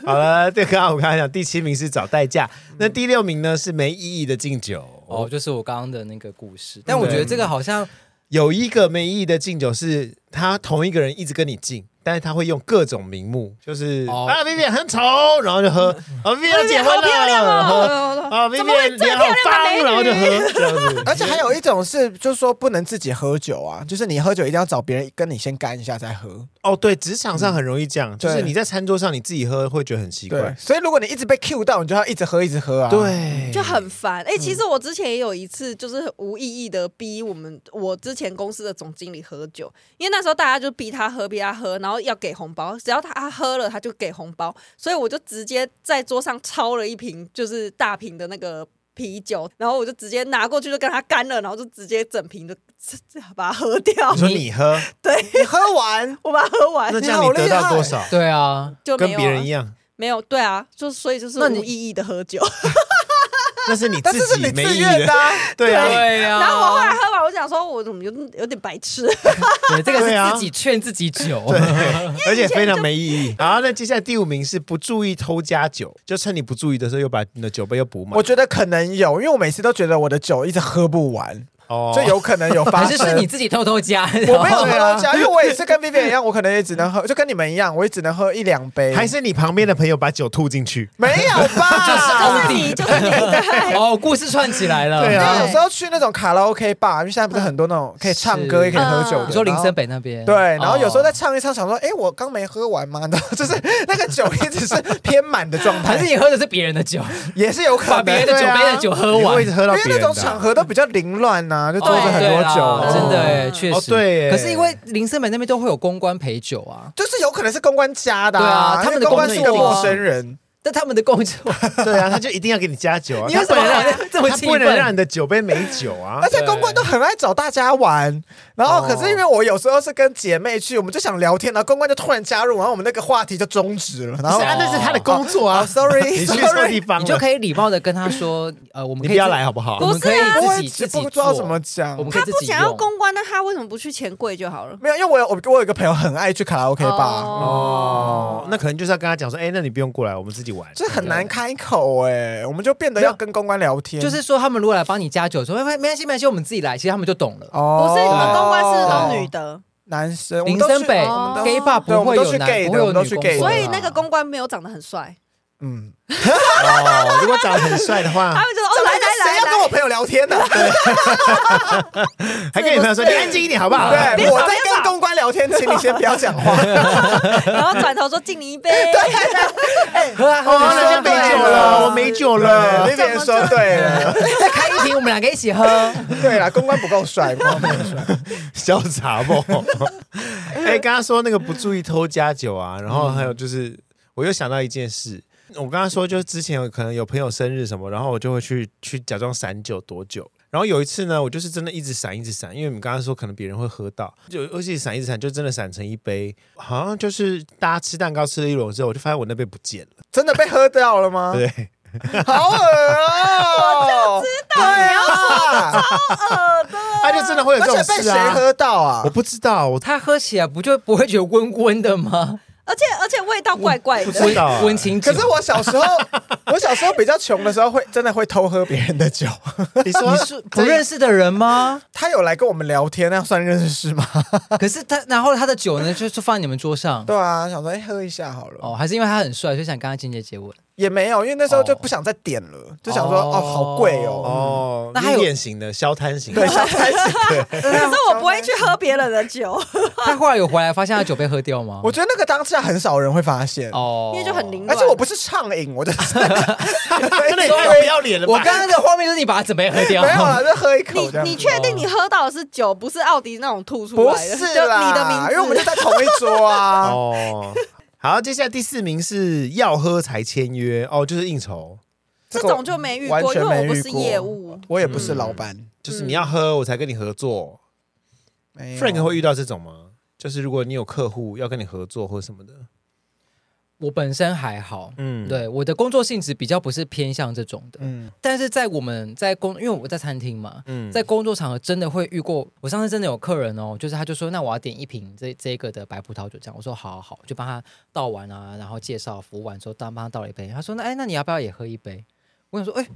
好了，对，刚刚我刚才讲第七名是找代驾，那第六名呢是没意义的敬酒。哦，就是我刚刚的那个故事。但我觉得这个好像有一个没意义的敬酒是，他同一个人一直跟你敬。但是他会用各种名目，就是、oh. 啊，Vivian 很丑，然后就喝啊，Vivian 结婚了，喝啊，Vivian 脸好脏，然后就喝这样子。而且还有一种是，就是说不能自己喝酒啊，就是你喝酒一定要找别人跟你先干一下再喝。哦，oh, 对，职场上很容易这样，嗯、就是你在餐桌上你自己喝会觉得很奇怪。所以如果你一直被 cue 到，你就要一直喝一直喝啊，对，就很烦。哎、欸，其实我之前也有一次，就是无意义的逼我们我之前公司的总经理喝酒，因为那时候大家就逼他喝，逼他喝，然后要给红包。只要他喝了，他就给红包，所以我就直接在桌上抄了一瓶，就是大瓶的那个啤酒，然后我就直接拿过去，就跟他干了，然后就直接整瓶就把它喝掉。你说你喝？对，你喝完，我把它喝完。那这样你得到多少？对啊，就跟别人一样。没有，对啊，就所以就是无意义的喝酒。那是你 自己没意愿的，对啊，对呀。然后我后来喝完，我想说，我怎么有有点白痴？对，这个是自己劝自己酒，对，而且非常没意义。然后，那接下来第五名是不注意偷加酒，就趁你不注意的时候，又把你的酒杯又补满。我觉得可能有，因为我每次都觉得我的酒一直喝不完。哦，就有可能有发生，还是是你自己偷偷加？我没有偷偷加，因为我也是跟 Vivian 一样，我可能也只能喝，就跟你们一样，我也只能喝一两杯。还是你旁边的朋友把酒吐进去？没有吧？就是你。哦，故事串起来了。对啊，有时候去那种卡拉 OK 吧，因为现在不是很多那种可以唱歌也可以喝酒的。你说林森北那边？对，然后有时候在唱一唱，想说，哎，我刚没喝完吗？然后就是那个酒一直是偏满的状态。还是你喝的是别人的酒？也是有可能，把别人的酒杯的酒喝完，一直喝到。因为那种场合都比较凌乱呐，就坐着很多。多久？真的哎，确实。对，可是因为林森北那边都会有公关陪酒啊，就是有可能是公关加的。对啊，他们的公关是个陌生人，但他们的工作，对啊，他就一定要给你加酒啊。你为什么这么不能让你的酒杯没酒啊？而且公关都很爱找大家玩。然后，可是因为我有时候是跟姐妹去，我们就想聊天，然后公关就突然加入，然后我们那个话题就终止了。然后那是他的工作啊，sorry，你去错地方，你就可以礼貌的跟他说，呃，我们可以不要来好不好？我们可以自己自己不知道怎么讲。我们他不想要公关，那他为什么不去钱柜就好了？没有，因为我有我我有一个朋友很爱去卡拉 OK 吧。哦，那可能就是要跟他讲说，哎，那你不用过来，我们自己玩。这很难开口哎，我们就变得要跟公关聊天。就是说，他们如果来帮你加酒，说没没关系没关系，我们自己来，其实他们就懂了。哦，不是你们公关是都女。的男生，林森北 gay bar 不会有男，不会有女公关，所以那个公关没有长得很帅。嗯，哦，如果长得很帅的话，他们就说哦，来来来，谁要跟我朋友聊天呢？还跟你朋友说，你安静一点好不好？对，我在跟公关聊天，请你先不要讲话。然后转头说敬你一杯，对，喝啊喝啊，人家没酒了，我没酒了，那边说对了，再开一瓶，我们两个一起喝。对了，公关不够帅，公关不够帅，潇洒不？哎，刚刚说那个不注意偷加酒啊，然后还有就是，我又想到一件事。我刚刚说，就是之前有可能有朋友生日什么，然后我就会去去假装散酒躲酒。然后有一次呢，我就是真的一直闪一直闪，因为你们刚刚说可能别人会喝到，就而且闪一直闪，就真的闪成一杯。好像就是大家吃蛋糕吃了一轮之后，我就发现我那杯不见了，真的被喝掉了吗？对，好恶哦！我就知道你要说超恶的，他就真的会有这种事啊？被谁喝到啊？我不知道，我他喝起来不就不会觉得温温的吗？而且而且味道怪怪的，温情。可是我小时候，我小时候比较穷的时候，会真的会偷喝别人的酒。你说你是 不认识的人吗？他有来跟我们聊天，那样算认识吗？可是他，然后他的酒呢，就是放在你们桌上。对啊，想说哎，喝一下好了。哦，还是因为他很帅，所以想跟他间接接吻。也没有，因为那时候就不想再点了，就想说哦，好贵哦。哦，那还有典型的消贪型，对，消贪型。可是我不会去喝别人的酒。他后来有回来发现他酒被喝掉吗？我觉得那个当下很少人会发现哦，因为就很凌乱。而且我不是畅饮，我就是真的太 不要脸了。我刚刚的画面就是你把他整杯喝掉，没有啦，就喝一口。你你确定你喝到的是酒，不是奥迪那种吐出来的？不是啦，你的名字，因为我们就在同一桌啊。哦。好，接下来第四名是要喝才签约哦，就是应酬，这种就没遇过，因为我不是业务，我也不是老板，嗯、就是你要喝我才跟你合作。嗯、Frank 会遇到这种吗？就是如果你有客户要跟你合作或什么的。我本身还好，嗯，对，我的工作性质比较不是偏向这种的，嗯，但是在我们在工，因为我在餐厅嘛，嗯，在工作场合真的会遇过。我上次真的有客人哦，就是他就说，那我要点一瓶这这个的白葡萄酒，这样，我说好好好，就帮他倒完啊，然后介绍服务完之后，当帮他倒了一杯。他说，那哎，那你要不要也喝一杯？我想说，哎，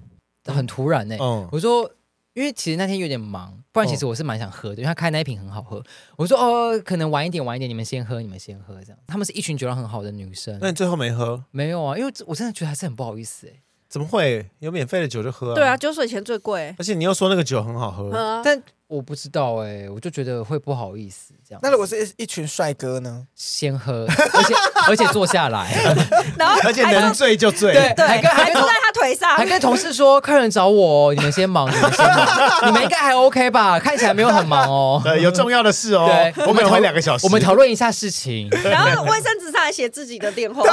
很突然呢，嗯，我说。因为其实那天有点忙，不然其实我是蛮想喝的，因为他开那一瓶很好喝。我说哦，可能晚一点，晚一点，你们先喝，你们先喝这样。他们是一群酒量很好的女生。那你最后没喝？没有啊，因为我真的觉得还是很不好意思哎。怎么会有免费的酒就喝啊？对啊，酒水钱最贵。而且你又说那个酒很好喝，嗯，但我不知道哎，我就觉得会不好意思这样。那如果是一群帅哥呢？先喝，而且而且坐下来，然后而且能醉就醉。对，对，还跟还坐在他腿上，还跟同事说，客人找我，你们先忙，你们先忙，你们应该还 OK 吧？看起来没有很忙哦。对，有重要的事哦。对，我们会两个小时，我们讨论一下事情。然后卫生纸上还写自己的电话，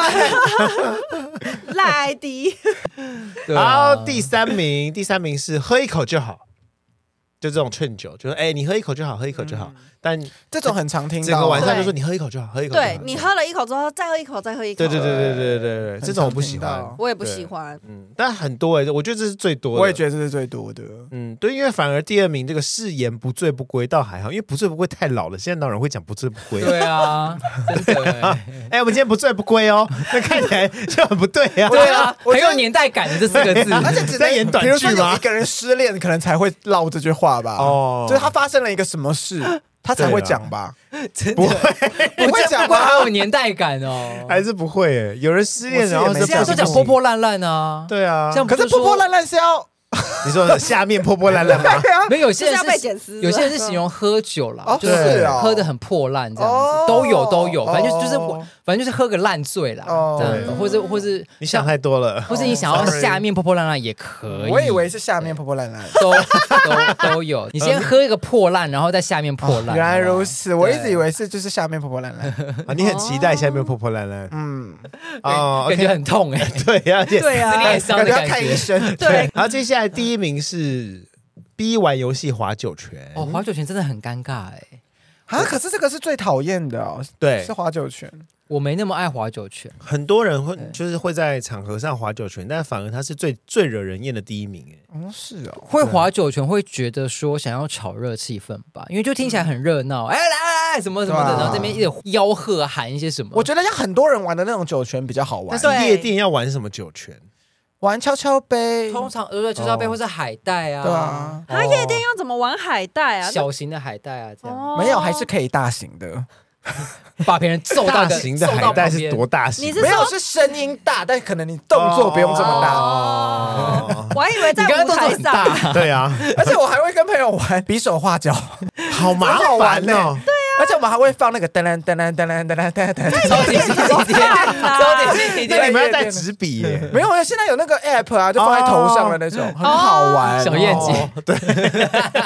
赖 ID。对啊好，第三名，第三名是喝一口就好，就这种劝酒，就说哎，你喝一口就好，喝一口就好。但这种很常听到，整个晚上就说你喝一口就好，喝一口就好。对你喝了一口之后，再喝一口，再喝一口。对对对对对对对，很这种我不喜欢。我也不喜欢。嗯，但很多哎，我觉得这是最多的。我也觉得这是最多的。嗯，对，因为反而第二名这个誓言不醉不归倒还好，因为不醉不归太老了，现在哪有人会讲不醉不归？对啊，真的欸。哎，我们今天不醉不归哦，那看起来就很不对啊。对啊，我很有年代感的这四个字。而且只在演短剧吗一个人失恋，可能才会唠这句话吧。哦就是他发生了一个什么事，他才会讲吧。真的不会，不会讲不过还？有年代感哦。还是不会诶。有人失恋然后我是也没现在都讲破破烂烂啊。对啊，这样可是破破烂烂是要 你说下面破破烂烂吗？没有，有些就是被人是剪丝，有些人是形容喝酒啦，哦就是喝的很破烂这样哦子，都有都有，反正就是就是我反正就是喝个烂醉啦，哦这样子，或者或是你想太多了。或是你想要 Sorry 下面破破烂烂也可以，我以为是下面破破烂烂。都都都有。你先喝一个破烂，然后在下面破烂。原来如此，我一直以为是就是下面破破烂烂。啊，你很期待下面破破烂烂嗯，哦感觉很痛哎，对呀，而且对啊撕裂伤的感感觉要看医觉。生。对，然后接下来第一名是逼玩游戏划酒泉哦，划酒泉真的很尴尬哎，啊，可是这个是最讨厌的哦，对是，划酒泉。我没那么爱划酒泉。很多人会对就是会在场合上划酒泉，但反而他是最最惹人厌的第一名哎。哦，是哦，会划酒泉会觉得说想要炒热气氛吧，因为就听起来很热闹，哎来来来什么什么的，对啊然后这边一直吆喝喊一些什么。我觉得要很多人玩的那种酒泉比较好玩但。对是夜店要玩什么酒拳？玩跷跷杯，通常呃就是要杯哦。或是海带啊，对啊，他夜店要怎么玩海带啊？小型的海带啊，这样。哦。没有，还是可以大型的。把别人揍到大型的海带是多？大型？你是没有，是声音大，但可能你动作不用这么大。哦，我还以为在舞台上，对啊，而且我还会跟朋友玩比手画脚，好麻很好玩烦哦。而且我们还会放那个噔噔噔噔噔噔噔噔噔。超点心体贴，超点心体贴，那你们要带纸笔？没有，现在有那个 app 啊，就放在头上的那种，很好玩。小燕姐哦对，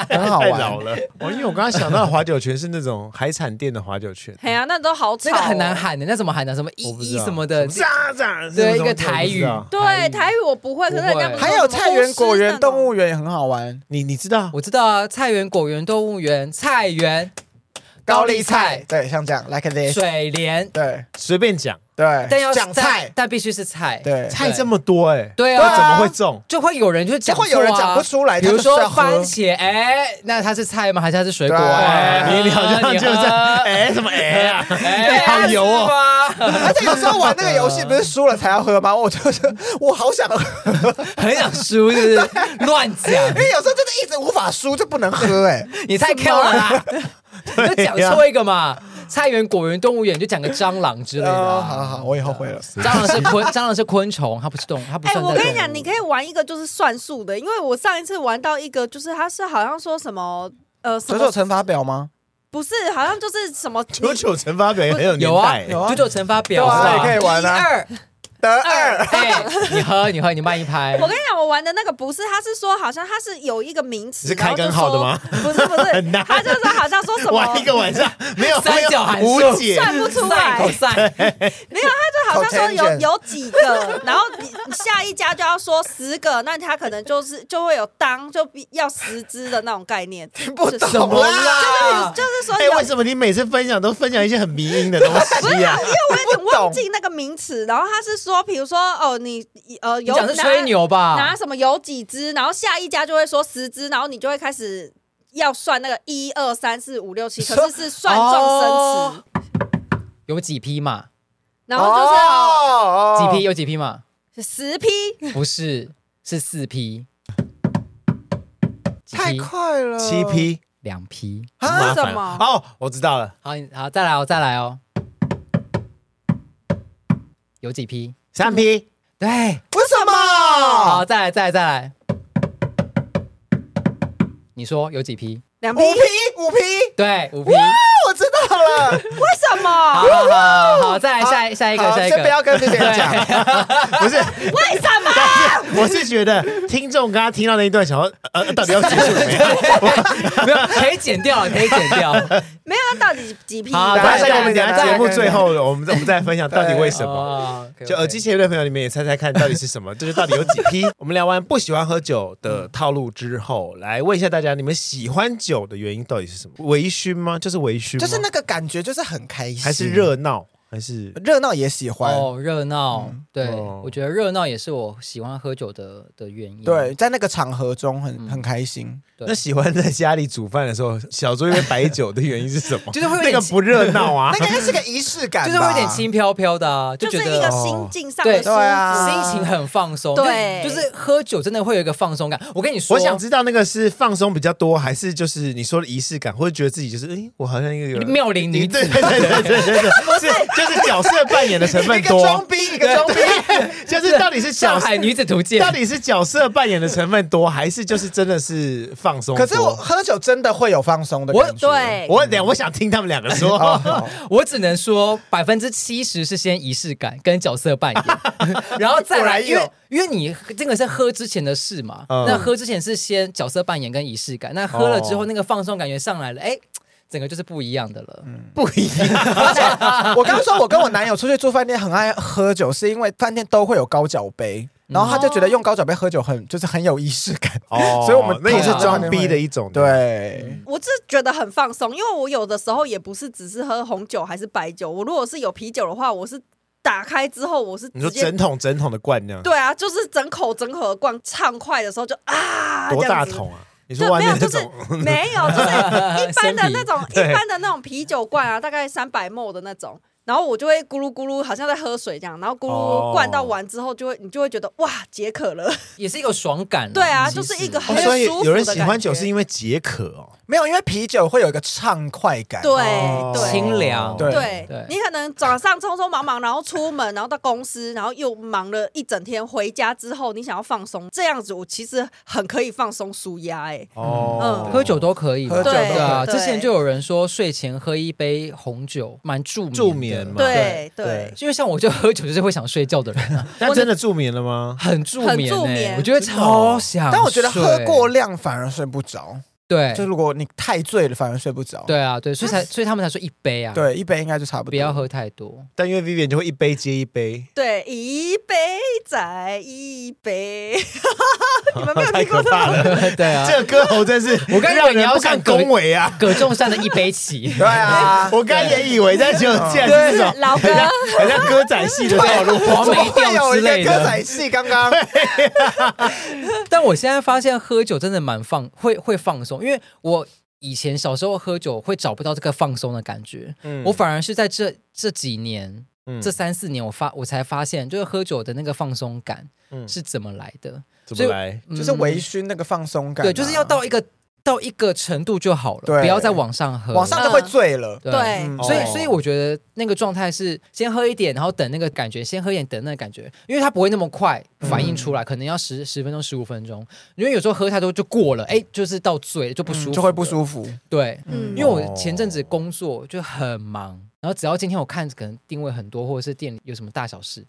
很好太老。了。哦，因为我刚刚想到的划酒拳是那种海产店的划酒拳，哎呀，那都好吵，那个很难。喊的，那怎么喊的？什么一一什么的，渣渣，对一个台语对，台语我不会，可是人家还有菜园、果园、动物园也很好玩。你你知道？我知道啊，菜园、果园、动物园、菜园、高丽菜、对，像这样，like this，水莲，对。随便讲，对，但要讲菜，但必须是菜，对，菜这么多哎，对啊，怎么会中？就会有人就讲就会有人讲不出来，比如说番茄，哎，那它是菜吗？还是它是水果？你你好像就是喝。哎什么哎啊，哎，好油哦。而且有时候玩那个游戏不是输了才要喝吗？我就是 我好想喝，很想输，是不是？乱讲。因讲，为有时候真的一直无法输就不能喝哎。你太 Q 了啦！就讲错一个嘛，菜园、果园、动物园，就讲个蟑螂之类的哦，啊。好好，我以后会了。蟑螂是昆，蟑螂是昆虫，它不是动，它不哎、算在动物。我跟你讲，你可以玩一个就是算数的，因为我上一次玩到一个，就是它是好像说什么呃什么，九九乘法表吗？不是，好像就是什么九九乘法表也很有年有啊代，有啊九九乘法表对啊可以玩啊一二，得二，哎，你喝，你喝，你慢一拍我。跟你讲，我玩的那个不是，他是说好像他是有一个名词，是开根号的吗然后就说？不是不是，他就是好像说什么玩一个晚上没有三角函无数解，算不出来算，没有，他就好像说有有几个，然后你下一家就要说十个，那他可能就是就会有当就必要十只的那种概念，听不什懂么啦。啦？就是说哎，为什么你每次分享都分享一些很迷因的东西啊？因为我有点不懂忘记那个名词，然后他是说，比如说哦，你呃有拿讲是吹牛吧拿？什么有几只，然后下一家就会说十只，然后你就会开始要算那个一二三四五六七，可是是算状生词，哦有几匹嘛？然后就是哦哦几匹？有几匹嘛？十匹，不是，是四匹。太快了，七匹，两批。很啊什么哦，我知道了，好，你好，再来哦，再来哦。有几批？三批，对，为什么好，再来，再来，再来。你说有几批？两批，五批，五批，对，五批。我知道了。为什么？好好好，再来下下一个下一个。先不要跟别人讲。不是，为什么？我是觉得听众刚刚听到那一段，想说呃，到底要结束了没有？没有，可以剪掉，可以剪掉。没有，到底几批？好来我们等下节目最后，我们我们再分享到底为什么。就耳机前面的朋友，你们也猜猜看到底是什么？就是到底有几批？我们聊完不喜欢喝酒的套路之后，来问一下大家，你们喜欢酒的原因到底是什么？微醺吗？就是微醺，就是那个感觉，就是很开心，还是热闹，还是热闹也喜欢。哦，热闹，对哦我觉得热闹也是我喜欢喝酒的的原因。对，在那个场合中很嗯很开心。对那喜欢在家里煮饭的时候小酌一杯白酒的原因是什么？就是会有那点个不热闹啊 那。个应该是个仪式感吧，就是会有点轻飘飘的啊，就觉得就是一个心境上对的舒服对啊心情很放松。对就就是喝酒真的会有一个放松感。我跟你说，我想知道那个是放松比较多，还是就是你说的仪式感，或者觉得自己就是哎，我好像一个妙龄女子对对对对对对对，是就是角色扮演的成分一个多装，逼，一个装逼。就是到底是角色上海女子图鉴到底是角色扮演的成分多，还是就是真的是放松？可是我喝酒真的会有放松的我感觉。对，我两我想听他们两个说。我只能说百分之七十是先仪式感跟角色扮演，然后再来，因为因为你这个是喝之前的事嘛，嗯那喝之前是先角色扮演跟仪式感，那喝了之后哦那个放松感觉上来了，哎，整个就是不一样的了。不一样，我刚刚说，我跟我男友出去住饭店很爱喝酒，是因为饭店都会有高脚杯，然后他就觉得用高脚杯喝酒很就是很有仪式感。哦所以我们那也是装逼的一种。，对，我是觉得很放松，因为我有的时候也不是只是喝红酒还是白酒，我如果是有啤酒的话，我是打开之后我是你说整桶整桶的灌那样，对啊，就是整口整口的灌，畅快的时候就啊，多大桶啊？你说就没有，外面就是，没有，就是一般的那种 一般的那种啤酒罐啊，大概三百 ml 的那种，然后我就会咕噜咕噜，好像在喝水这样，然后咕哦噜灌到完之后，就会你就会觉得哇解渴了，也是一个爽感啦。对啊，就是一个哦很所以舒服有人喜欢酒是因为解渴哦。没有，因为啤酒会有一个畅快感。对哦。对。清凉。对。对对。你可能早上匆匆忙忙，然后出门，然后到公司，然后又忙了一整天，回家之后你想要放松，这样子我其实很可以放松舒压哎，哦。嗯喝酒都可以，喝酒都可以。对啊。对之前就有人说睡前喝一杯红酒蛮助助眠嘛对对对，因为像我就喝酒就是会想睡觉的人啊，但真的助眠了吗？很助眠、欸，很助眠我觉得超想。但我觉得喝过量反而睡不着，对就如果你太醉了，反而睡不着。对啊，对，所以才所以他们才说一杯啊，，对，一杯应该就差不多。不要喝太多。但因为 Vivian 就会一杯接一杯，对，一杯再一杯，你们没有听过这种？可怕了。对啊，这个歌喉真是我刚以为你要唱歌恭维啊！葛仲山的一杯起，对啊，我刚也以为，但结果竟然是这种老歌好像很像歌仔戏的套路。黄梅会调之类的。歌仔戏刚刚。但我现在发现喝酒真的蛮放，会会放松，因为我以前小时候喝酒会找不到这个放松的感觉，嗯我反而是在这这几年。嗯这三四年，我发我才发现，就是喝酒的那个放松感嗯是怎么来的。怎么来？嗯就是微醺那个放松感啊、对，就是要到一个到一个程度就好了，不要再往上喝。往上就会醉了。对，对。嗯。所以哦。所以我觉得那个状态是先喝一点，然后等那个感觉，先喝一点，等那个感觉，因为它不会那么快反应出来，可能要十十分钟、十五分钟。因为有时候喝太多就过了，哎，就是到醉就不舒服、嗯就会不舒服。对，嗯。因为我前阵子工作就很忙，然后只要今天我看可能定位很多，或者是店里有什么大小事，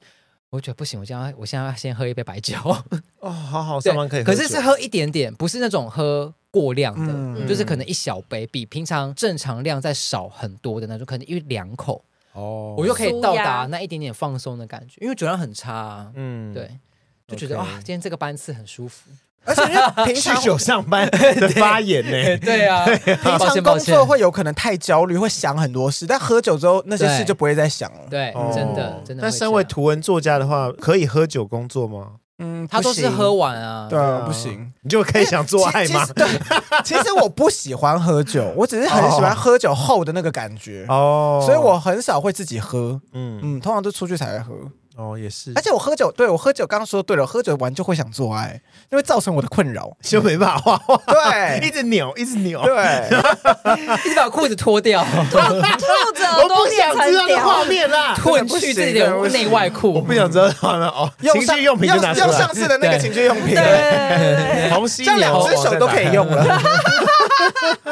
我就觉得不行，我现在要我现在要先喝一杯白酒。哦，好好，对上班可以喝。可是是喝一点点，不是那种喝过量的，嗯就是可能一小杯，比平常正常量再少很多的那种，可能一两口，哦，我就可以到达那一点点放松的感觉。因为酒量很差、啊，嗯，对，就觉得哇，今天这个班次很舒服。而且因为平常 酗酒上班 的发言呢？对啊，平抱常歉抱歉工作会有可能太焦虑，会想很多事，但喝酒之后那些事对就不会再想了。对，哦真的真的会这样。但身为图文作家的话，可以喝酒工作吗？嗯，他都是喝完啊，对啊，啊不行。你就可以想做爱吗其？实对，其实我不喜欢喝酒，我只是很喜欢喝酒后的那个感觉，哦，所以我很少会自己喝。嗯嗯，通常都出去才会喝。哦，也是，而且我喝酒，对我喝酒，刚刚说对了，喝酒完就会想做爱，就会造成我的困扰，就没办法画画，对，一直扭，一直扭，对，一直把裤子脱掉，兔子耳我不想知道画面啦，褪去自己的内外裤，我不想知道画面哦，情趣用品就拿出来，用上次的那个情趣用品，对对对虹吸这样两只手都可以用了。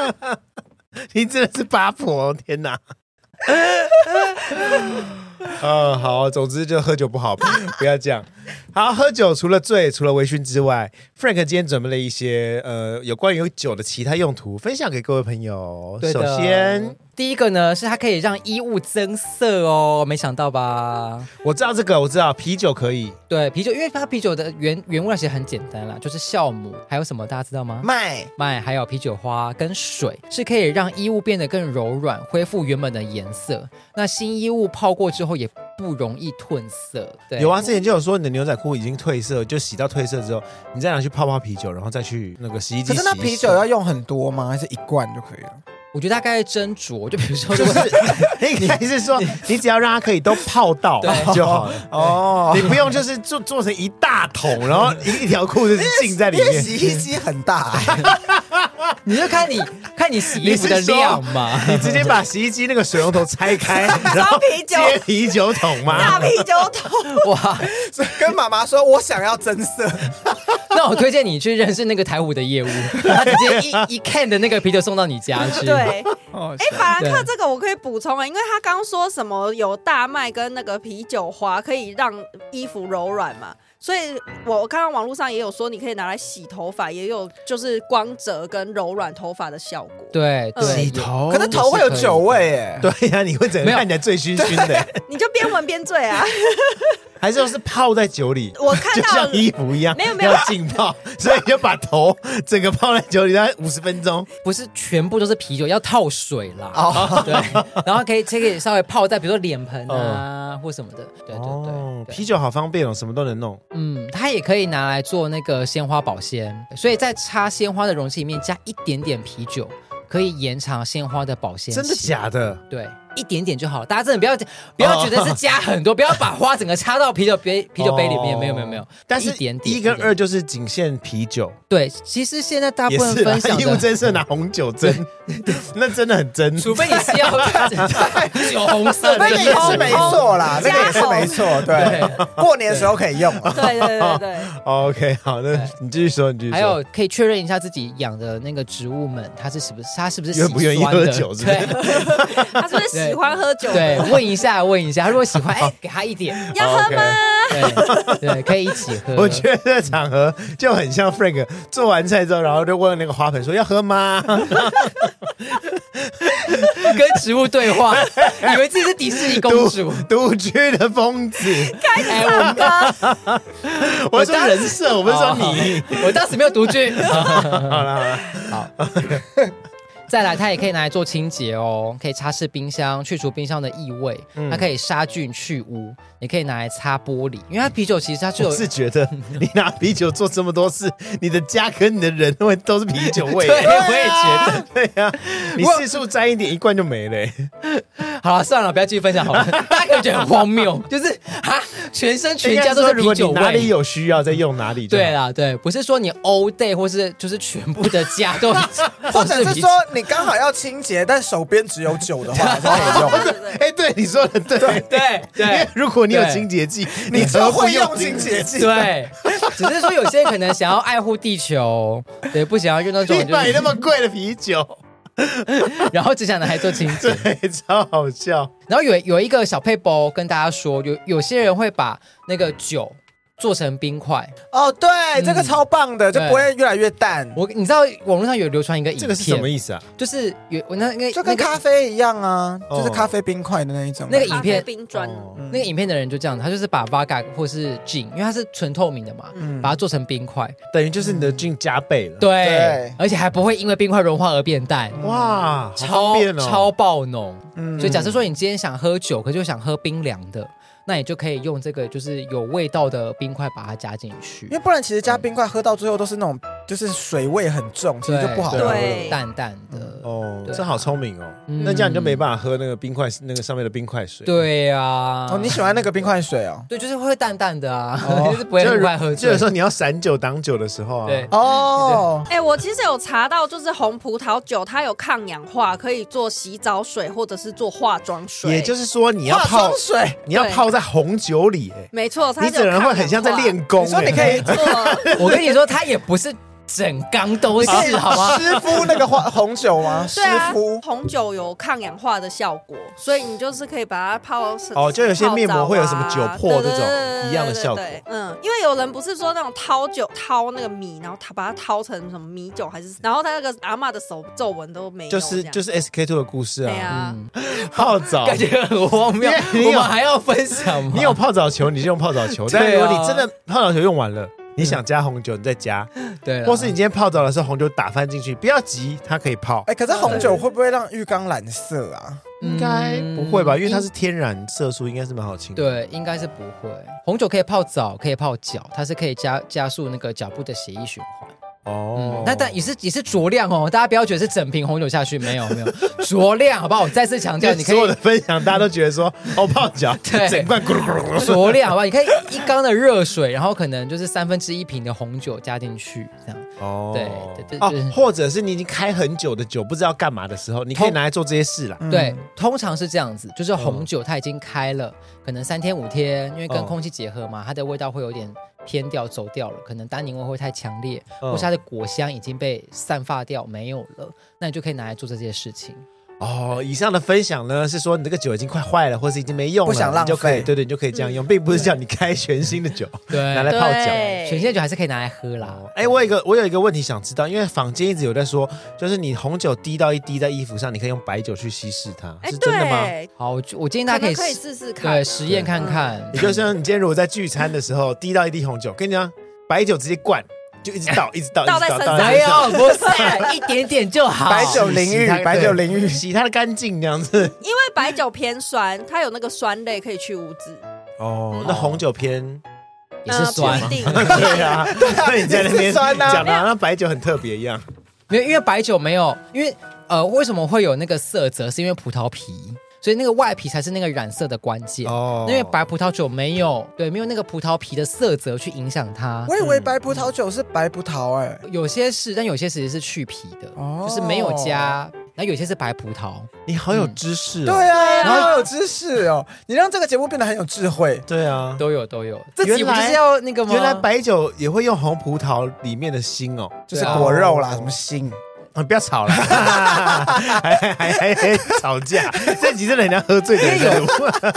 你真的是八婆，天哪！呃，好，总之就喝酒不好，不要这样。好，喝酒除了醉，除了微醺之外，Frank 今天准备了一些呃有关于酒的其他用途，分享给各位朋友。首先，第一个呢是它可以让衣物增色哦，没想到吧？我知道这个，我知道啤酒可以，对，啤酒，因为它啤酒的原原物料其实很简单啦，就是酵母，还有什么大家知道吗？麦麦，还有啤酒花跟水，是可以让衣物变得更柔软，恢复原本的颜色。那新衣物泡过之后也不容易褪色。对，有啊，之前就有说你的牛仔裤已经褪色，就洗到褪色之后，你再拿去泡泡啤酒，然后再去那个洗衣机洗一洗。可是那啤酒要用很多吗？还是一罐就可以了？我觉得大概斟酌，就比如说，就是你你 是说，你只要让它可以都泡到就好了 哦，你不用就是做做成一大桶，然后一一条裤子浸在里面。洗衣机很大，你就看你看你洗衣服的量嘛，你直接把洗衣机那个水龙头拆开，然后啤酒接啤酒桶吗？大啤酒桶，哇！跟妈妈说我想要增色，那我推荐你去认识那个台虎的业务，他直接一一 can 的那个啤酒送到你家去。对。哎，哎，法兰克这个我可以补充啊，因为他刚说什么有大麦跟那个啤酒花可以让衣服柔软嘛，所以我看到网络上也有说你可以拿来洗头发，也有就是光泽跟柔软头发的效果。对，对洗头，可是头会有酒味哎。对呀，你会整个看起来醉醺醺的，你就边闻边醉啊。还是说是泡在酒里？我看到就像衣服一样，没有没有浸泡，所以你就把头整个泡在酒里，大概五十分钟。不是全部都是啤酒，要套水啦。哦，对，然后可以可以稍微泡在比如说脸盆啊或什么的。对对对，啤酒好方便哦，什么都能弄。嗯，它也可以拿来做那个鲜花保鲜，所以在插鲜花的容器里面加一点点啤酒，可以延长鲜花的保鲜期。真的假的？对。一点点就好，大家真的不要不要觉得是加很多，不要把花整个插到啤酒杯 啤酒杯里面，没有没有没有。但是一跟二就是仅限啤酒。对，其实现在大部分分享的衣物增色拿红酒蒸，那真的很真。除非你是要 酒红色，那个也是没错啦，那个也是没错。对，过年的时候可以用。对对对对。OK，好，那你继续说，你继续说。还有可以确认一下自己养的那个植物们，它是是不是它是不是愿不愿意喝酒？对，它是不是？喜欢喝酒，对，问一下，问一下，如果喜欢，哎，给他一点，要喝吗？对对，可以一起喝。我觉得这场合就很像 Frank 做完菜之后，然后就问那个花盆说要喝吗？跟植物对话，以为自己是迪士尼公主，独居的疯子。开始唱歌，我说人设，我不是说你，我当时没有独居。好了，好了，好。再来，它也可以拿来做清洁哦，可以擦拭冰箱，去除冰箱的异味。它可以杀菌去污，也可以拿来擦玻璃。因为它啤酒其实它就有是觉得 你拿啤酒做这么多事，你的家跟你的人味都是啤酒味。对，我也觉得，对呀，你四处沾一点，一罐就没了。好了，算了，不要继续分享好了。大家可能觉得很荒谬，就是啊，全身全家都是啤酒味。哪里有需要再用哪里。对啦，对，不是说你 all day 或是就是全部的家都，或者是说你。你刚好要清洁，但手边只有酒的话，还是可以用。哎，对你说的对，对对对。如果你有清洁剂，你就会用清洁剂。对，只是说有些人可能想要爱护地球，对，不想要用那种就买那么贵的啤酒，然后只想拿来做清洁，对，超好笑。然后有有一个小配包跟大家说，有有些人会把那个酒。做成冰块哦，对，这个超棒的，就不会越来越淡。我你知道网络上有流传一个影片，这个是什么意思啊？就是有我那那就跟咖啡一样啊，就是咖啡冰块的那一种。那个影片冰砖，那个影片的人就这样，他就是把 Vodka 或是 Gin，因为它是纯透明的嘛，把它做成冰块，等于就是你的 Gin 加倍了。对，而且还不会因为冰块融化而变淡。哇，超超爆浓。嗯所以假设说你今天想喝酒，可就想喝冰凉的。那你就可以用这个，就是有味道的冰块把它加进去，因为不然其实加冰块喝到最后都是那种就是水味很重，其实就不好喝了。对淡淡的。哦，这好聪明哦。嗯那这样你就没办法喝那个冰块，那个上面的冰块水。对呀、啊。哦，你喜欢那个冰块水哦？对，就是会淡淡的啊，哦 就是不会很快喝醉。就是说你要散酒挡酒的时候啊。对哦，哎、我其实有查到，就是红葡萄酒它有抗氧化，可以做洗澡水或者是做化妆水。也就是说你要化泡妆，水，你要泡在红酒里，哎，没错，它你整个人会很像在练功。你说你可以做，我跟你说，他也不是整缸都是，好吗？湿敷那个花 红酒吗？湿敷，红酒有抗氧化的效果，所以你就是可以把它泡哦就有些面膜会有什么酒粕这种一样的效果对对对嗯，因为有人不是说那种掏酒掏那个米，然后他把它掏成什么米酒，还是然后他那个阿嬷的手皱纹都没有，就是就是是 SK two 的故事啊，对啊，嗯，泡澡。感觉很荒谬我们还要分享吗？你有泡澡球，你就用泡澡球。但如果你真的泡澡球用完了，你想加红酒，你再加，对，或是你今天泡澡的时候红酒打翻进去，不要急，它可以泡。哎，可是红酒会不会让浴缸染色啊？应该不会吧？因为它是天然色素，应该是蛮好清的。对，应该是不会。红酒可以泡澡，可以泡脚，它是可以加加速那个脚部的血液循环。哦嗯，，那但也是也是酌量哦，大家不要觉得是整瓶红酒下去，没有没有酌量，好不好？我再次强调，你可以所有的分享，大家都觉得说，哦，泡脚，对整罐咕噜咕噜咕噜。酌量，好不好？你可以一缸的热水，然后可能就是三分之一瓶的红酒加进去，这样。哦对对对就是哦，或者是你已经开很久的酒，不知道干嘛的时候，你可以拿来做这些事啦。嗯对，通常是这样子，就是红酒它已经开了，可能三天五天，因为跟哦空气结合嘛，它的味道会有点偏掉走掉了，可能单宁味会太强烈，嗯或是它的果香已经被散发掉没有了，那你就可以拿来做这些事情。哦，以上的分享呢是说你这个酒已经快坏了，或是已经没用了，不想浪费你就可以，对对，你就可以这样用，并不是叫你开全新的酒 对拿来泡脚。全新的酒还是可以拿来喝啦。哦，哎，我有一个我有一个问题想知道，因为坊间一直有在说，就是你红酒滴到一滴在衣服上，你可以用白酒去稀释它，哎，是真的吗？好，我我建议大家可以可以试试看，对实验看看。也就是说，你今天如果在聚餐的时候 滴到一滴红酒，跟你讲，白酒直接灌，就一直倒，一直倒，倒在身上没有，不是 一点点就好。白酒淋浴白酒淋浴 洗它的干净这样子。因为白酒偏酸，它有那个酸类可以去污渍。哦，那红酒偏也是酸呃不一定对啊，那你在那边也是酸啊讲的好像白酒很特别一样。没有，因为白酒没有，因为呃，为什么会有那个色泽？是因为葡萄皮，所以那个外皮才是那个染色的关键。哦因为白葡萄酒没有对，没有那个葡萄皮的色泽去影响它。我以为白葡萄酒是白葡萄，哎，有些是，但有些其实是去皮的，哦就是没有加。然后有些是白葡萄，你好有知识哦。对啊，你好有知识哦，你让这个节目变得很有智慧。对啊，都有都有。原来不就是要那个吗？原来白酒也会用红葡萄里面的心哦。就是果肉啦，什么心，啊，不要吵了，还还还还还吵架，这集真的很像喝醉的人在录。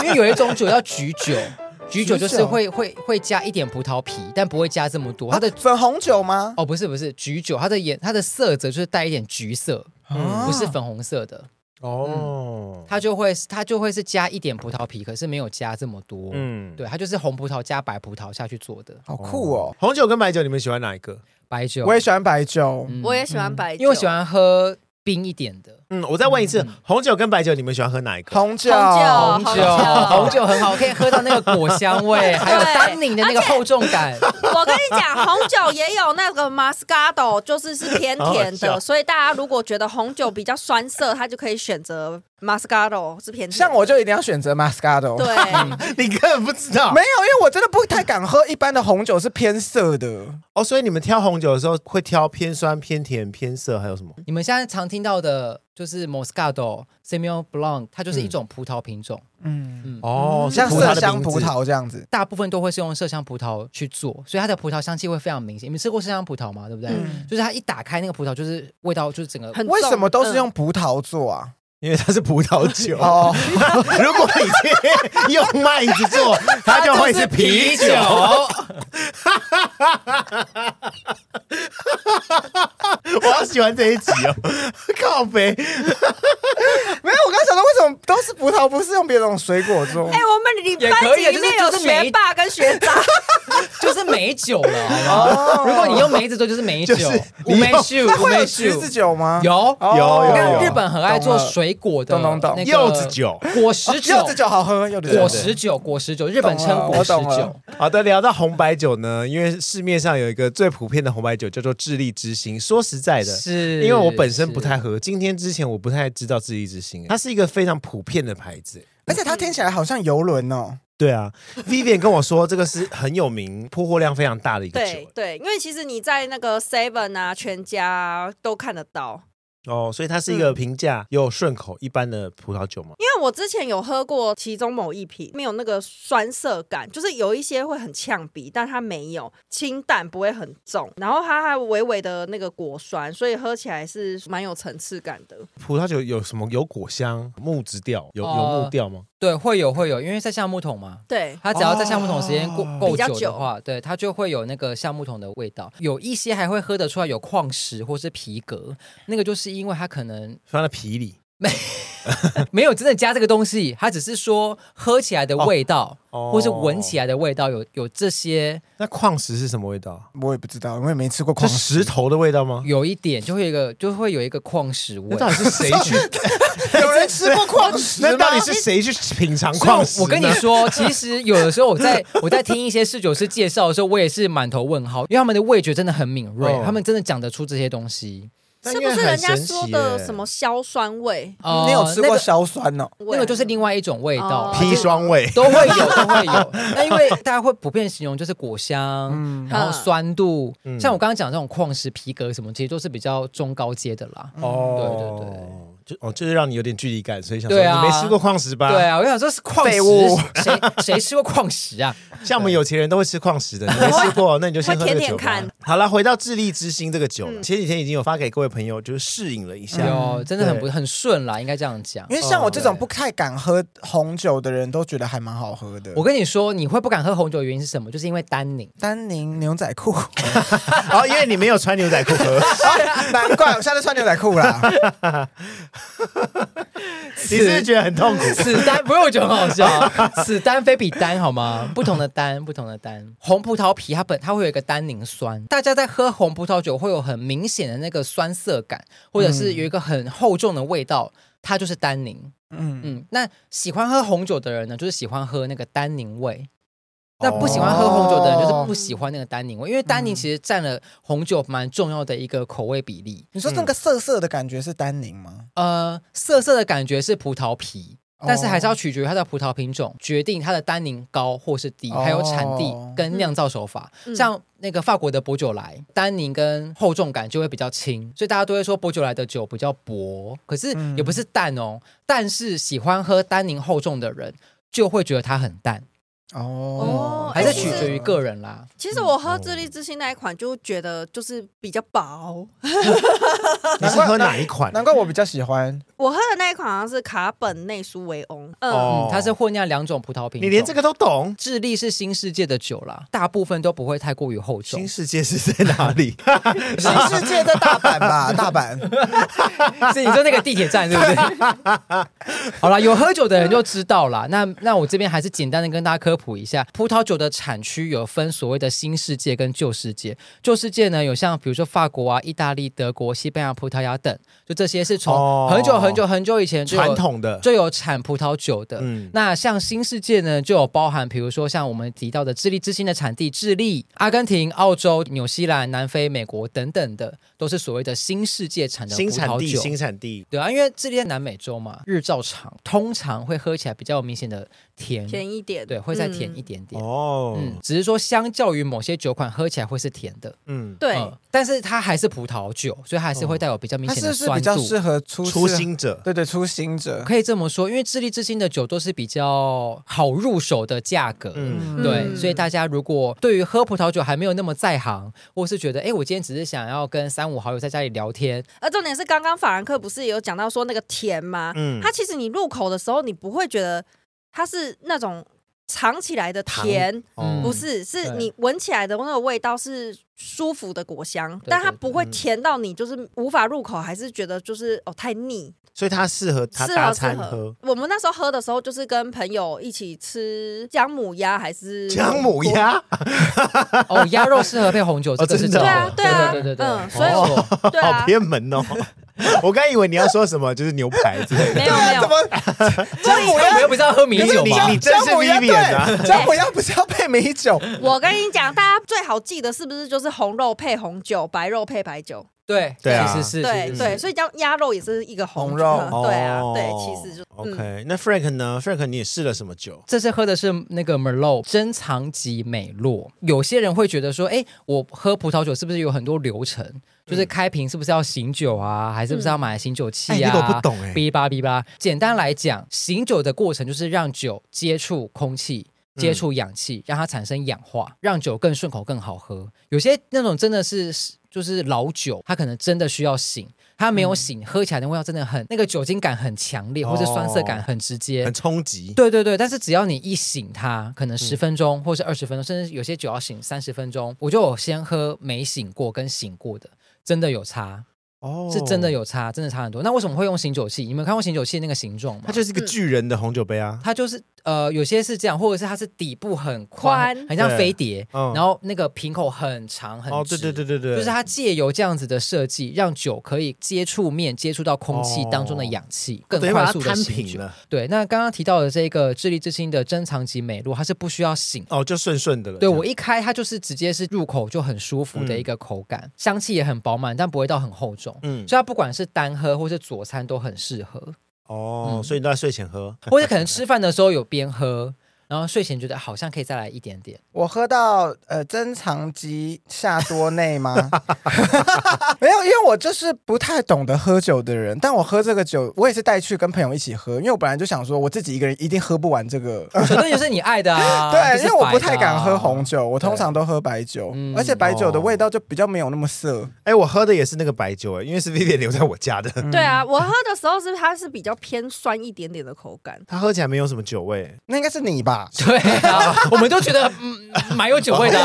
因为有一种酒叫橘酒，橘酒就是会会会加一点葡萄皮，但不会加这么多。它的粉红酒吗？哦，不是不是，橘酒，它的颜它的色泽就是带一点橘色，嗯不是粉红色的，哦，它就会它就会是加一点葡萄皮，可是没有加这么多。嗯，对，它就是红葡萄加白葡萄下去做的好酷哦！红酒跟白酒，你们喜欢哪一个？白酒。我也喜欢白酒，嗯。我也喜欢白酒，因为我喜欢喝冰一点的嗯，我再问一次，嗯红酒跟白酒，你们喜欢喝哪一个？红酒，红酒红酒，很好，可以喝到那个果香味，还有单宁的那个厚重感。我跟你讲，红酒也有那个 Moscato，就是是偏甜 好好笑的，所以大家如果觉得红酒比较酸涩，它就可以选择 Moscato 是偏甜的。像我就一定要选择 Moscato。对，你根本不知道没有，因为我真的不太敢喝一般的红酒，是偏涩的。哦，所以你们挑红酒的时候会挑偏酸、偏甜、偏涩，还有什么？你们现在常听到的就是 Moscato、Semillon Blanc，它就是一种葡萄品种。嗯，嗯，哦，像麝香葡。萄这样子。大部分都会是用麝香葡萄去做，所以它的葡萄香气会非常明显。你们吃过麝香葡萄吗？对不对？嗯就是它一打开那个葡萄，就是味道就是整个很为什么都是用葡萄做啊？因为它是葡萄酒。哦，如果你用麦子做，它就会是啤酒。我好喜欢这一集哦，靠北。没有，我刚想到为什么都是葡萄，不是用别种水果做？哎、我们里也班可以啊就是级里面有就是每一学霸跟学渣，就是美酒了，好吗？如果你用梅子做，就是梅酒，乌梅酒，乌梅橘子酒吗？有。有有，日本很爱做水果的，懂懂懂，柚子酒、果实酒，柚子酒好喝，柚子果实酒，果实酒，日本称果实酒。好的，聊到红白酒呢，因为市面上有一个最普遍的红白酒叫做智利之星。说实在的，是因为我本身不太喝，今天之前我不太知道智利之星，它是一个非常普遍的牌子，而且它听起来好像游轮哦。对啊，Vivian 跟我说这个是很有名、铺货量非常大的一个酒。对对，因为其实你在那个 Seven 啊、全家啊都看得到。哦，所以它是一个平价又顺口一般的葡萄酒吗？因为我之前有喝过其中某一瓶，没有那个酸涩感，就是有一些会很呛鼻，但它没有清淡，不会很重，然后它还微微的那个果酸，所以喝起来是蛮有层次感的。葡萄酒有什么？有果香、木质调，有有木调吗？对，会有会有，因为在橡木桶嘛。对，它只要在橡木桶时间够够久的话，对，它就会有那个橡木桶的味道。有一些还会喝得出来有矿石或是皮革，那个就是因为它可能放在皮里。没 没有真的加这个东西，它只是说喝起来的味道，哦、或是闻起来的味道有有这些。那矿石是什么味道？我也不知道，我也没吃过矿石。石头的味道吗？有一点，就会有一个，就会有一个矿石味。那到底是谁去？有人吃过矿石？那到底是谁去品尝矿石？我跟你说，其实有的时候我在 我在听一些侍酒师介绍的时候，我也是满头问号，因为他们的味觉真的很敏锐，哦、他们真的讲得出这些东西。是不是人家说的什么硝酸味？你有吃过硝酸哦？那个就是另外一种味道，砒霜味。都会有，都会有。那因为大家会普遍形容就是果香，然后酸度，像我刚刚讲这种矿石、皮革什么，其实都是比较中高阶的啦。哦，对对对，就哦，就是让你有点距离感，所以想说你没吃过矿石吧？对啊，我想说是矿石，谁谁吃过矿石啊？像我们有钱人都会吃矿石的，你没吃过，那你就先喝这个酒吧。好了，回到智利之星这个酒，前几天已经有发给各位朋友，就是试饮了一下，哟，真的很不很顺啦，应该这样讲。因为像我这种不太敢喝红酒的人都觉得还蛮好喝的。我跟你说，你会不敢喝红酒的原因是什么？就是因为丹宁，丹宁牛仔裤。哦，因为你没有穿牛仔裤喝，难怪我下次穿牛仔裤啦。你是不是觉得很痛苦？死单不用觉得很好笑，死单非比单好吗？不同的单，不同的单。红葡萄皮它本它会有一个单宁酸，大家在喝红葡萄酒会有很明显的那个酸涩感，或者是有一个很厚重的味道，它就是单宁。嗯嗯，那喜欢喝红酒的人呢，就是喜欢喝那个单宁味。那不喜欢喝红酒的人，就是不喜欢那个单宁味，因为单宁其实占了红酒蛮重要的一个口味比例。你说那个涩涩的感觉是单宁吗？呃，涩涩的感觉是葡萄皮，但是还是要取决于它的葡萄品种，决定它的单宁高或是低，还有产地跟酿造手法。像那个法国的薄酒来，单宁跟厚重感就会比较轻，所以大家都会说薄酒来的酒比较薄，可是也不是淡哦。但是喜欢喝单宁厚重的人，就会觉得它很淡。哦，还是取决于个人啦。其实我喝智利之星那一款，就觉得就是比较薄。你是喝哪一款？难怪我比较喜欢。我喝的那一款好像是卡本内苏维翁。嗯，它是混酿两种葡萄品种。你连这个都懂？智利是新世界的酒啦，大部分都不会太过于厚重。新世界是在哪里？新世界在大阪吧？大阪。是你说那个地铁站是不是？好啦，有喝酒的人就知道啦。那那我这边还是简单的跟大家科普一下，葡萄酒的产区有分所谓的新世界跟旧世界。旧世界呢，有像比如说法国啊、意大利、德国、西班牙、葡萄牙等，就这些是从很久很久很久以前就传统的就有产葡萄酒的。嗯，那像新世界呢，就有包含比如说像我们提到的智利之星的产地，智利、阿根廷、澳洲、纽西兰、南非、美国等等的，都是所谓的新世界产的葡萄酒。新产地，新产地。对啊，因为智利在南美洲嘛，日照长，通常会喝起来比较有明显的甜，甜一点。对，会再甜一点点。哦，嗯，只是说相较于某些酒款，喝起来会是甜的。嗯，对。但是它还是葡萄酒，所以它还是会带有比较明显的酸度。它是比较适合初初心者。对对，初心者可以这么说，因为智利之星的酒都是比较好入手的价格。嗯，对。所以大家如果对于喝葡萄酒还没有那么在行，或是觉得哎，我今天只是想要跟三五好友在家里聊天，而重点是刚刚法兰克不是也有讲到说那个甜吗？嗯，它其实你入口的时候，你不会觉得它是那种。尝起来的甜，嗯、不是，是你闻起来的那个味道是舒服的果香，但它不会甜到你就是无法入口，还是觉得就是哦太腻。所以它适合它适搭合适合餐喝。。我们那时候喝的时候，就是跟朋友一起吃姜母鸭还是姜母鸭，哦，鸭肉适合配红酒，这个是真的。对啊对啊对对对对，嗯所以好啊，偏门哦。我刚以为你要说什么，就是牛排之类的。没有没有怎，么 姜母我们鸭？又不是要喝米酒吗？你你真是姜母鸭 Vivian 啊对，姜母鸭不是要配米酒？我跟你讲，大家最好记得是不是就是红肉配红酒，白肉配白酒？对对啊其实是对对，所以叫鸭肉也是一个红红肉嗯 对啊，哦对，其实就嗯 OK。那 Frank 呢？Frank 你也试了什么酒？这次喝的是那个 Merlot 珍藏级美洛。有些人会觉得说，哎，我喝葡萄酒是不是有很多流程？就是开瓶是不是要醒酒啊？还是不是要买醒酒器啊？哎这个我不懂哎哔吧哔吧。简单来讲，醒酒的过程就是让酒接触空气。接触氧气，让它产生氧化，让酒更顺口、更好喝。有些那种真的是就是老酒，它可能真的需要醒，它没有醒，喝起来的味道真的很那个酒精感很强烈，或者酸涩感很直接，很冲击。对对对，但是只要你一醒它，可能十分钟或是二十分钟，甚至有些酒要醒三十分钟，我就有先喝没醒过跟醒过的，真的有差，哦是真的，有差，真的差很多。那为什么会用醒酒器？你们有看过醒酒器那个形状吗？它就是一个巨人的红酒杯啊。它就是呃，有些是这样，或者是它是底部很宽，很像飞碟，嗯然后那个瓶口很长很直。哦，对对对对对，就是它借由这样子的设计，让酒可以接触面接触到空气当中的氧气，更快速的摊醒酒。对，那刚刚提到的这个智利之星的珍藏级美露，它是不需要醒。哦，就顺顺的了。对我一开，它就是直接是入口就很舒服的一个口感，香气也很饱满，但不会到很厚重。嗯，所以它不管是单喝或是佐餐都很适合，哦，嗯。所以你都在睡前喝。或者可能吃饭的时候有边喝，然后睡前觉得好像可以再来一点点。我喝到呃珍藏级夏多内吗？没有，因为我就是不太懂得喝酒的人。但我喝这个酒，我也是带去跟朋友一起喝，因为我本来就想说我自己一个人一定喝不完这个。酒对就是你爱的啊，对，就是因为我不太敢喝红酒，我通常都喝白酒，嗯而且白酒的味道就比较没有那么涩。哎，我喝的也是那个白酒，哎，因为是 Vivian 留在我家的，对啊，我喝的时候是它是比较偏酸一点点的口感。它喝起来没有什么酒味。那应该是你吧？对。啊，我们都觉得嗯蛮有酒味的、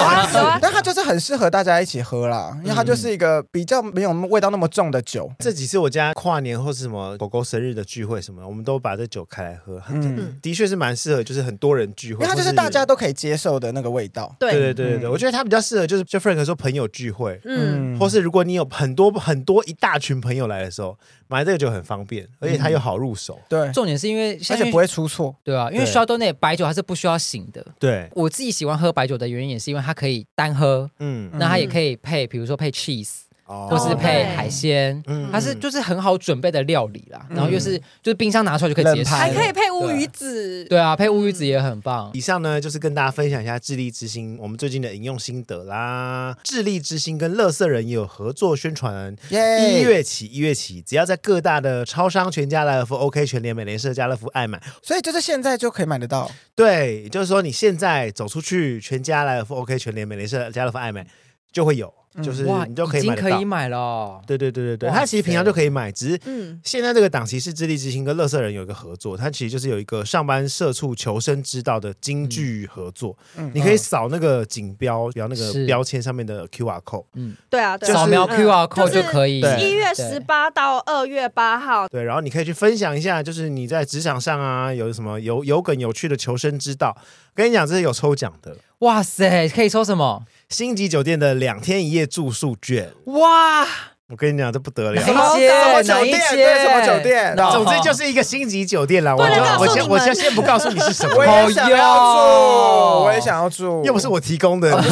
但它就是很适合大家一起喝啦，因为它就是一个比较没有味道那么重的酒。这几次我家跨年或是什么狗狗生日的聚会什么，我们都把这酒开来喝，嗯，的确是蛮适合，就是很多人聚会，因为它就是大家都可以接受的那个味道。对。对，对对对我觉得它比较适合，就是就 Frank 说朋友聚会，嗯，或是如果你有很多很多一大群朋友来的时候，买这个酒很方便，而且它又好入手。对，重点是因为而且不会出错。对啊，因为对 Chardonnay 白酒它是不需要醒的。对，我自己喜欢喝白酒的原因也是因为它可以单喝，嗯，那它也可以配，比如说配 cheese，哦或是配海鲜，嗯它是就是很好准备的料理啦。嗯然后又是就是冰箱拿出来就可以直接吃，还可以配乌鱼子。对啊，配乌鱼子也很棒。以上呢，就是跟大家分享一下智利之星我们最近的饮用心得啦。智利之星跟乐色人也有合作宣传，耶一月起，一月起，只要在各大的超商、全家、莱尔富、OK 全联、美联社、家乐福、爱买，所以就是现在就可以买得到。对，也就是说你现在走出去，全家、莱尔富、OK 全联、美联社、家乐福、爱买就会有，就是哇，你就可已经以买。可以买了哦。对对对对对，它其实平常就可以买，只是嗯，现在这个档期是智利之星跟乐色人有一个合作，它其实就是有一个上班社畜求生之道的京剧合作，嗯。你可以扫那个锦标，标那个是。标签上面的 QR code，对啊，对啊，扫描嗯 QR code 就可以。一月十八到二月八号，对，然后你可以去分享一下，就是你在职场上啊有什么有有梗有趣的求生之道。跟你讲，这是有抽奖的，哇塞，可以抽什么？星级酒店的两天一夜住宿券。哇，我跟你讲，这不得了哪。一间？什么酒？店对什么酒店哦总之就是一个星级酒店啦，我就我先我先先不告诉你是什我么，也想要住，我也想要住，又不是我提供的，你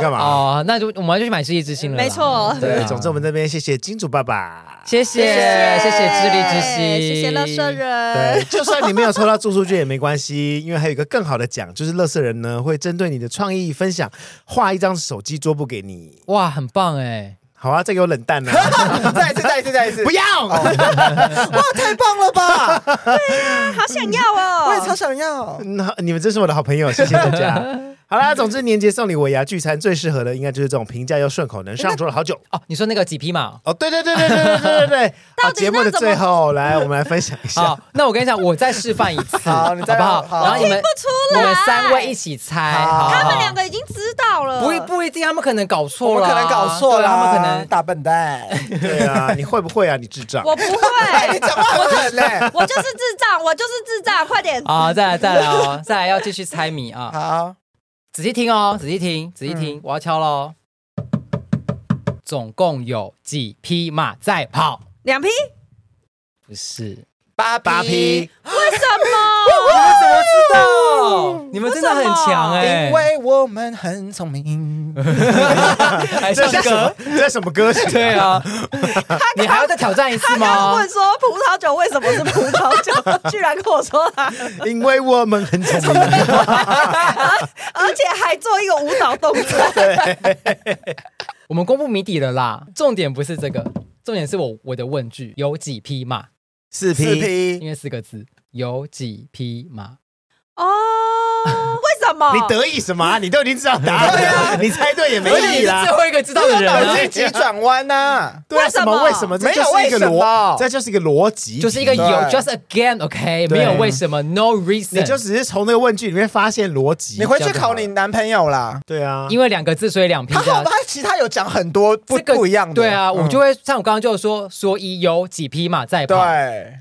干嘛？哦，那就我们就去买智利之星了啦。没错对，啊总之我们这边谢谢金主爸爸。谢谢谢谢智力之星，谢谢乐色人对，，就算你没有抽到住宿券也没关系，因为还有一个更好的奖，就是乐色人呢会针对你的创意分享，画一张手机桌布给你。哇，很棒哎！好啊，这个有冷淡啊，再一次，再一次，再一次，不要。哇，太棒了吧！对啊好想要哦，我也超想要。那你们真是我的好朋友，谢谢大家。好啦，总之年节送礼尾牙聚餐最适合的，应该就是这种平价又顺口，能上桌了好久。哦，你说那个几匹马？哦，对对对对对对对对对。好，到底节目的最后，来我们来分享一下好。，那我跟你讲，我再示范一次，好你再不好？好然后你们不出来你们三位一起猜，好好他们两个个已经知道了，不一不一定，他们可能搞我错了，们可能搞错了，他们可能大笨蛋。对啊，你会不会啊？你智障。我不会 你会，讲话很狠嘞。我就是智障，我就是智障，快点！好，再来再来哦，再来要继续猜谜啊！好，仔细听哦，仔细听，仔细听，我要敲喽。总共有几匹马在跑？两匹？不是，八八匹，为什么？怎么知道？你们真的很强哎！因为我们很聪明。还唱这是什么歌？？这是什么歌曲？对啊，你还要再挑战一次他刚刚吗问？说葡萄酒为什么是葡萄酒，居然跟我说他，因为我们很聪明。而且还做一个舞蹈动作。我们公布谜底了啦，重点不是这个，重点是我我的问句有几匹马？四四匹，因，为四个字，有几匹马？哦，为什么？你得意什么啊？你都已经知道答案了，你猜对也没意义啦最。后一个知道的人脑啊筋急转弯 呐。对啊，为什么？为什么？这没有就是一个为什么逻，这就是一个逻辑，就是一个有，just again，OK，、对没有为什么，no reason，你就只是从那个问句里面发现逻辑。你回去考你男朋友啦。对啊，因为两个字，所以两匹加他其他有讲很多不这个不一样的。对啊，我嗯就会像我刚刚就说，说一有几匹马在跑。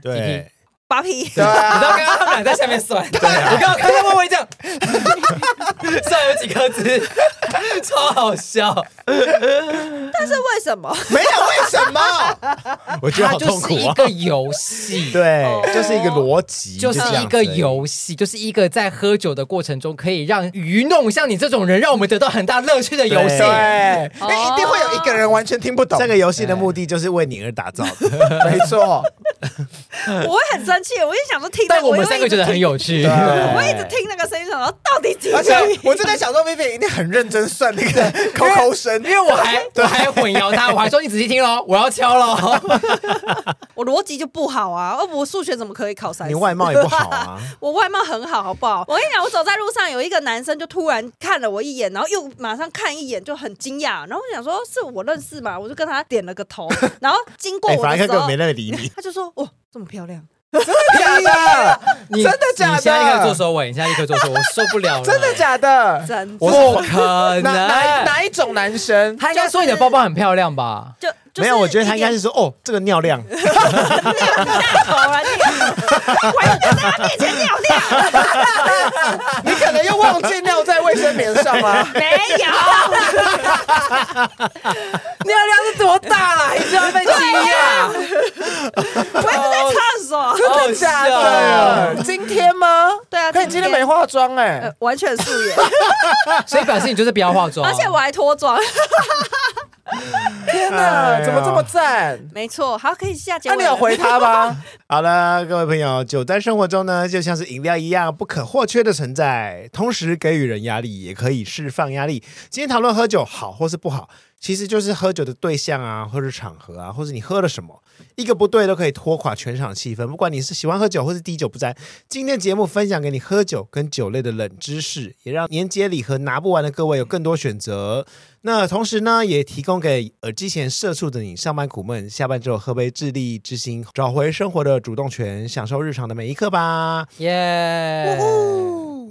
对几匹对，八匹。对 啊你知道刚刚他们俩在下面算，我刚刚看到微微这样，算有几个字，超好笑。但是为什么？没有为什么？我觉得它就好痛苦啊。是一个游戏。对哦，就是一个逻辑，就是这样一个子而已游戏，就是一个在喝酒的过程中可以让愚弄像你这种人，让我们得到很大乐趣的游戏。对，因为一定会有一个人完全听不懂。这个游戏的目的就是为你而打造的。没错，我会很生气，我一想说听到，但我们三个觉得很有趣。对我一直听那个声音，想说到底几而且？我就在想说，Vivi 一定很认真算那个 口口声，因为我还 我还混淆他，我还说你仔细听喽，我要敲喽。我逻辑就不好啊，而我数学怎么可以考三十？你外貌也不好啊，我外貌很好，好不好？我跟你讲，我走在路上，有一个男生就突然看了我一眼，然后又马上看一眼，就很惊讶。然后我想说，是我认识嘛？我就跟他点了个头。然后经过哎，我的时候没，那么理你。他就说：“哇，这么漂亮。假的，你真的假的你现在立刻做收尾，你现在立刻做收尾，我受不了了。真的假的？真的不可能哪能。哪一种男生？他应该说你的包包很漂亮吧？就”就没有，我觉得他应该是是说，哦，这个尿量，大头啊！你，我又在他面前尿尿，你可能又忘记尿在卫生棉上了。没有。尿量是多大啦？你就要被惊讶？我一直在厕所。真的假的？今天吗？对啊，可你今天没化妆哎呃，完全素颜，所以表示你就是不要化妆，而且我还脱妆。天哎哪，呦怎么这么赞？没错，好，可以下结那尾了。你有回他吗？好了，各位朋友，酒在生活中呢，就像是饮料一样不可或缺的存在，同时给予人压力，也可以释放压力。今天讨论喝酒好或是不好，其实就是喝酒的对象啊，或是场合啊，或是你喝了什么，一个不对都可以拖垮全场气氛。不管你是喜欢喝酒或是滴酒不沾，今天节目分享给你喝酒跟酒类的冷知识，也让年节礼盒拿不完的各位有更多选择。那同时呢，也提供给耳机前社畜的你，上班苦闷，下班之后喝杯智利之心，找回生活的主动权，享受日常的每一刻吧。耶！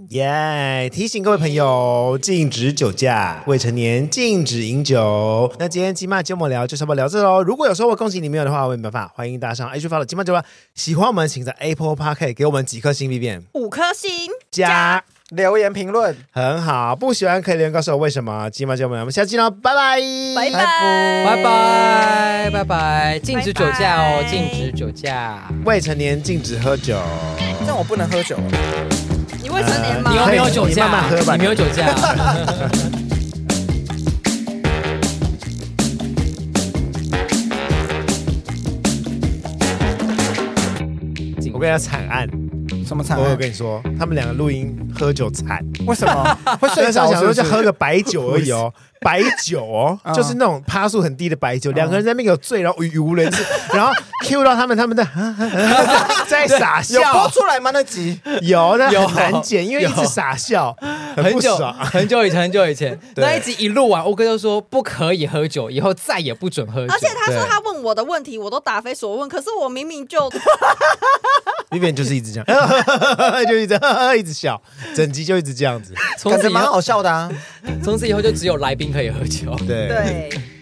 耶、提醒各位朋友，禁止酒驾，未成年禁止饮酒。那今天金马节目聊就差不多聊这喽。如果有收获，恭喜你；没有的话，我也没办法。欢迎大家上 IG 发的金马酒吧。喜欢我们，请在 Apple Podcast 给我们几颗星币变五颗星，加。留言评论，很好，不喜欢可以留言告诉我为什么。今晚节目，我们下期见喽，拜拜，拜拜拜拜拜拜，禁止酒驾哦，拜拜禁止酒驾。未成年禁止喝酒。但我不能喝酒。你未成年吗？你有没有酒你驾？慢慢喝吧你没有酒驾。我跟你讲惨案，什么惨我有案？跟你说，他们两个录音喝酒惨，为什么 会睡着是不是？说就喝个白酒而已哦，白酒哦，嗯 就是那种趴数很低的白酒，两个人在那边有醉，然后语无伦次，然后 Q 到他们，他们在 在傻有播，出来吗？那集有，但有很难剪，因为一直傻笑，很久。很久以前，很久以前 那一集一录完，欧哥就说不可以喝酒，以后再也不准喝酒。而且他说他问我的问题，我都答非所问，可是我明明就 Vivian 就是一直这样，就一直一直笑，整集就一直这样子。从此以后，感觉蛮好笑的啊。从此以后就只有来宾可以喝酒。对，对。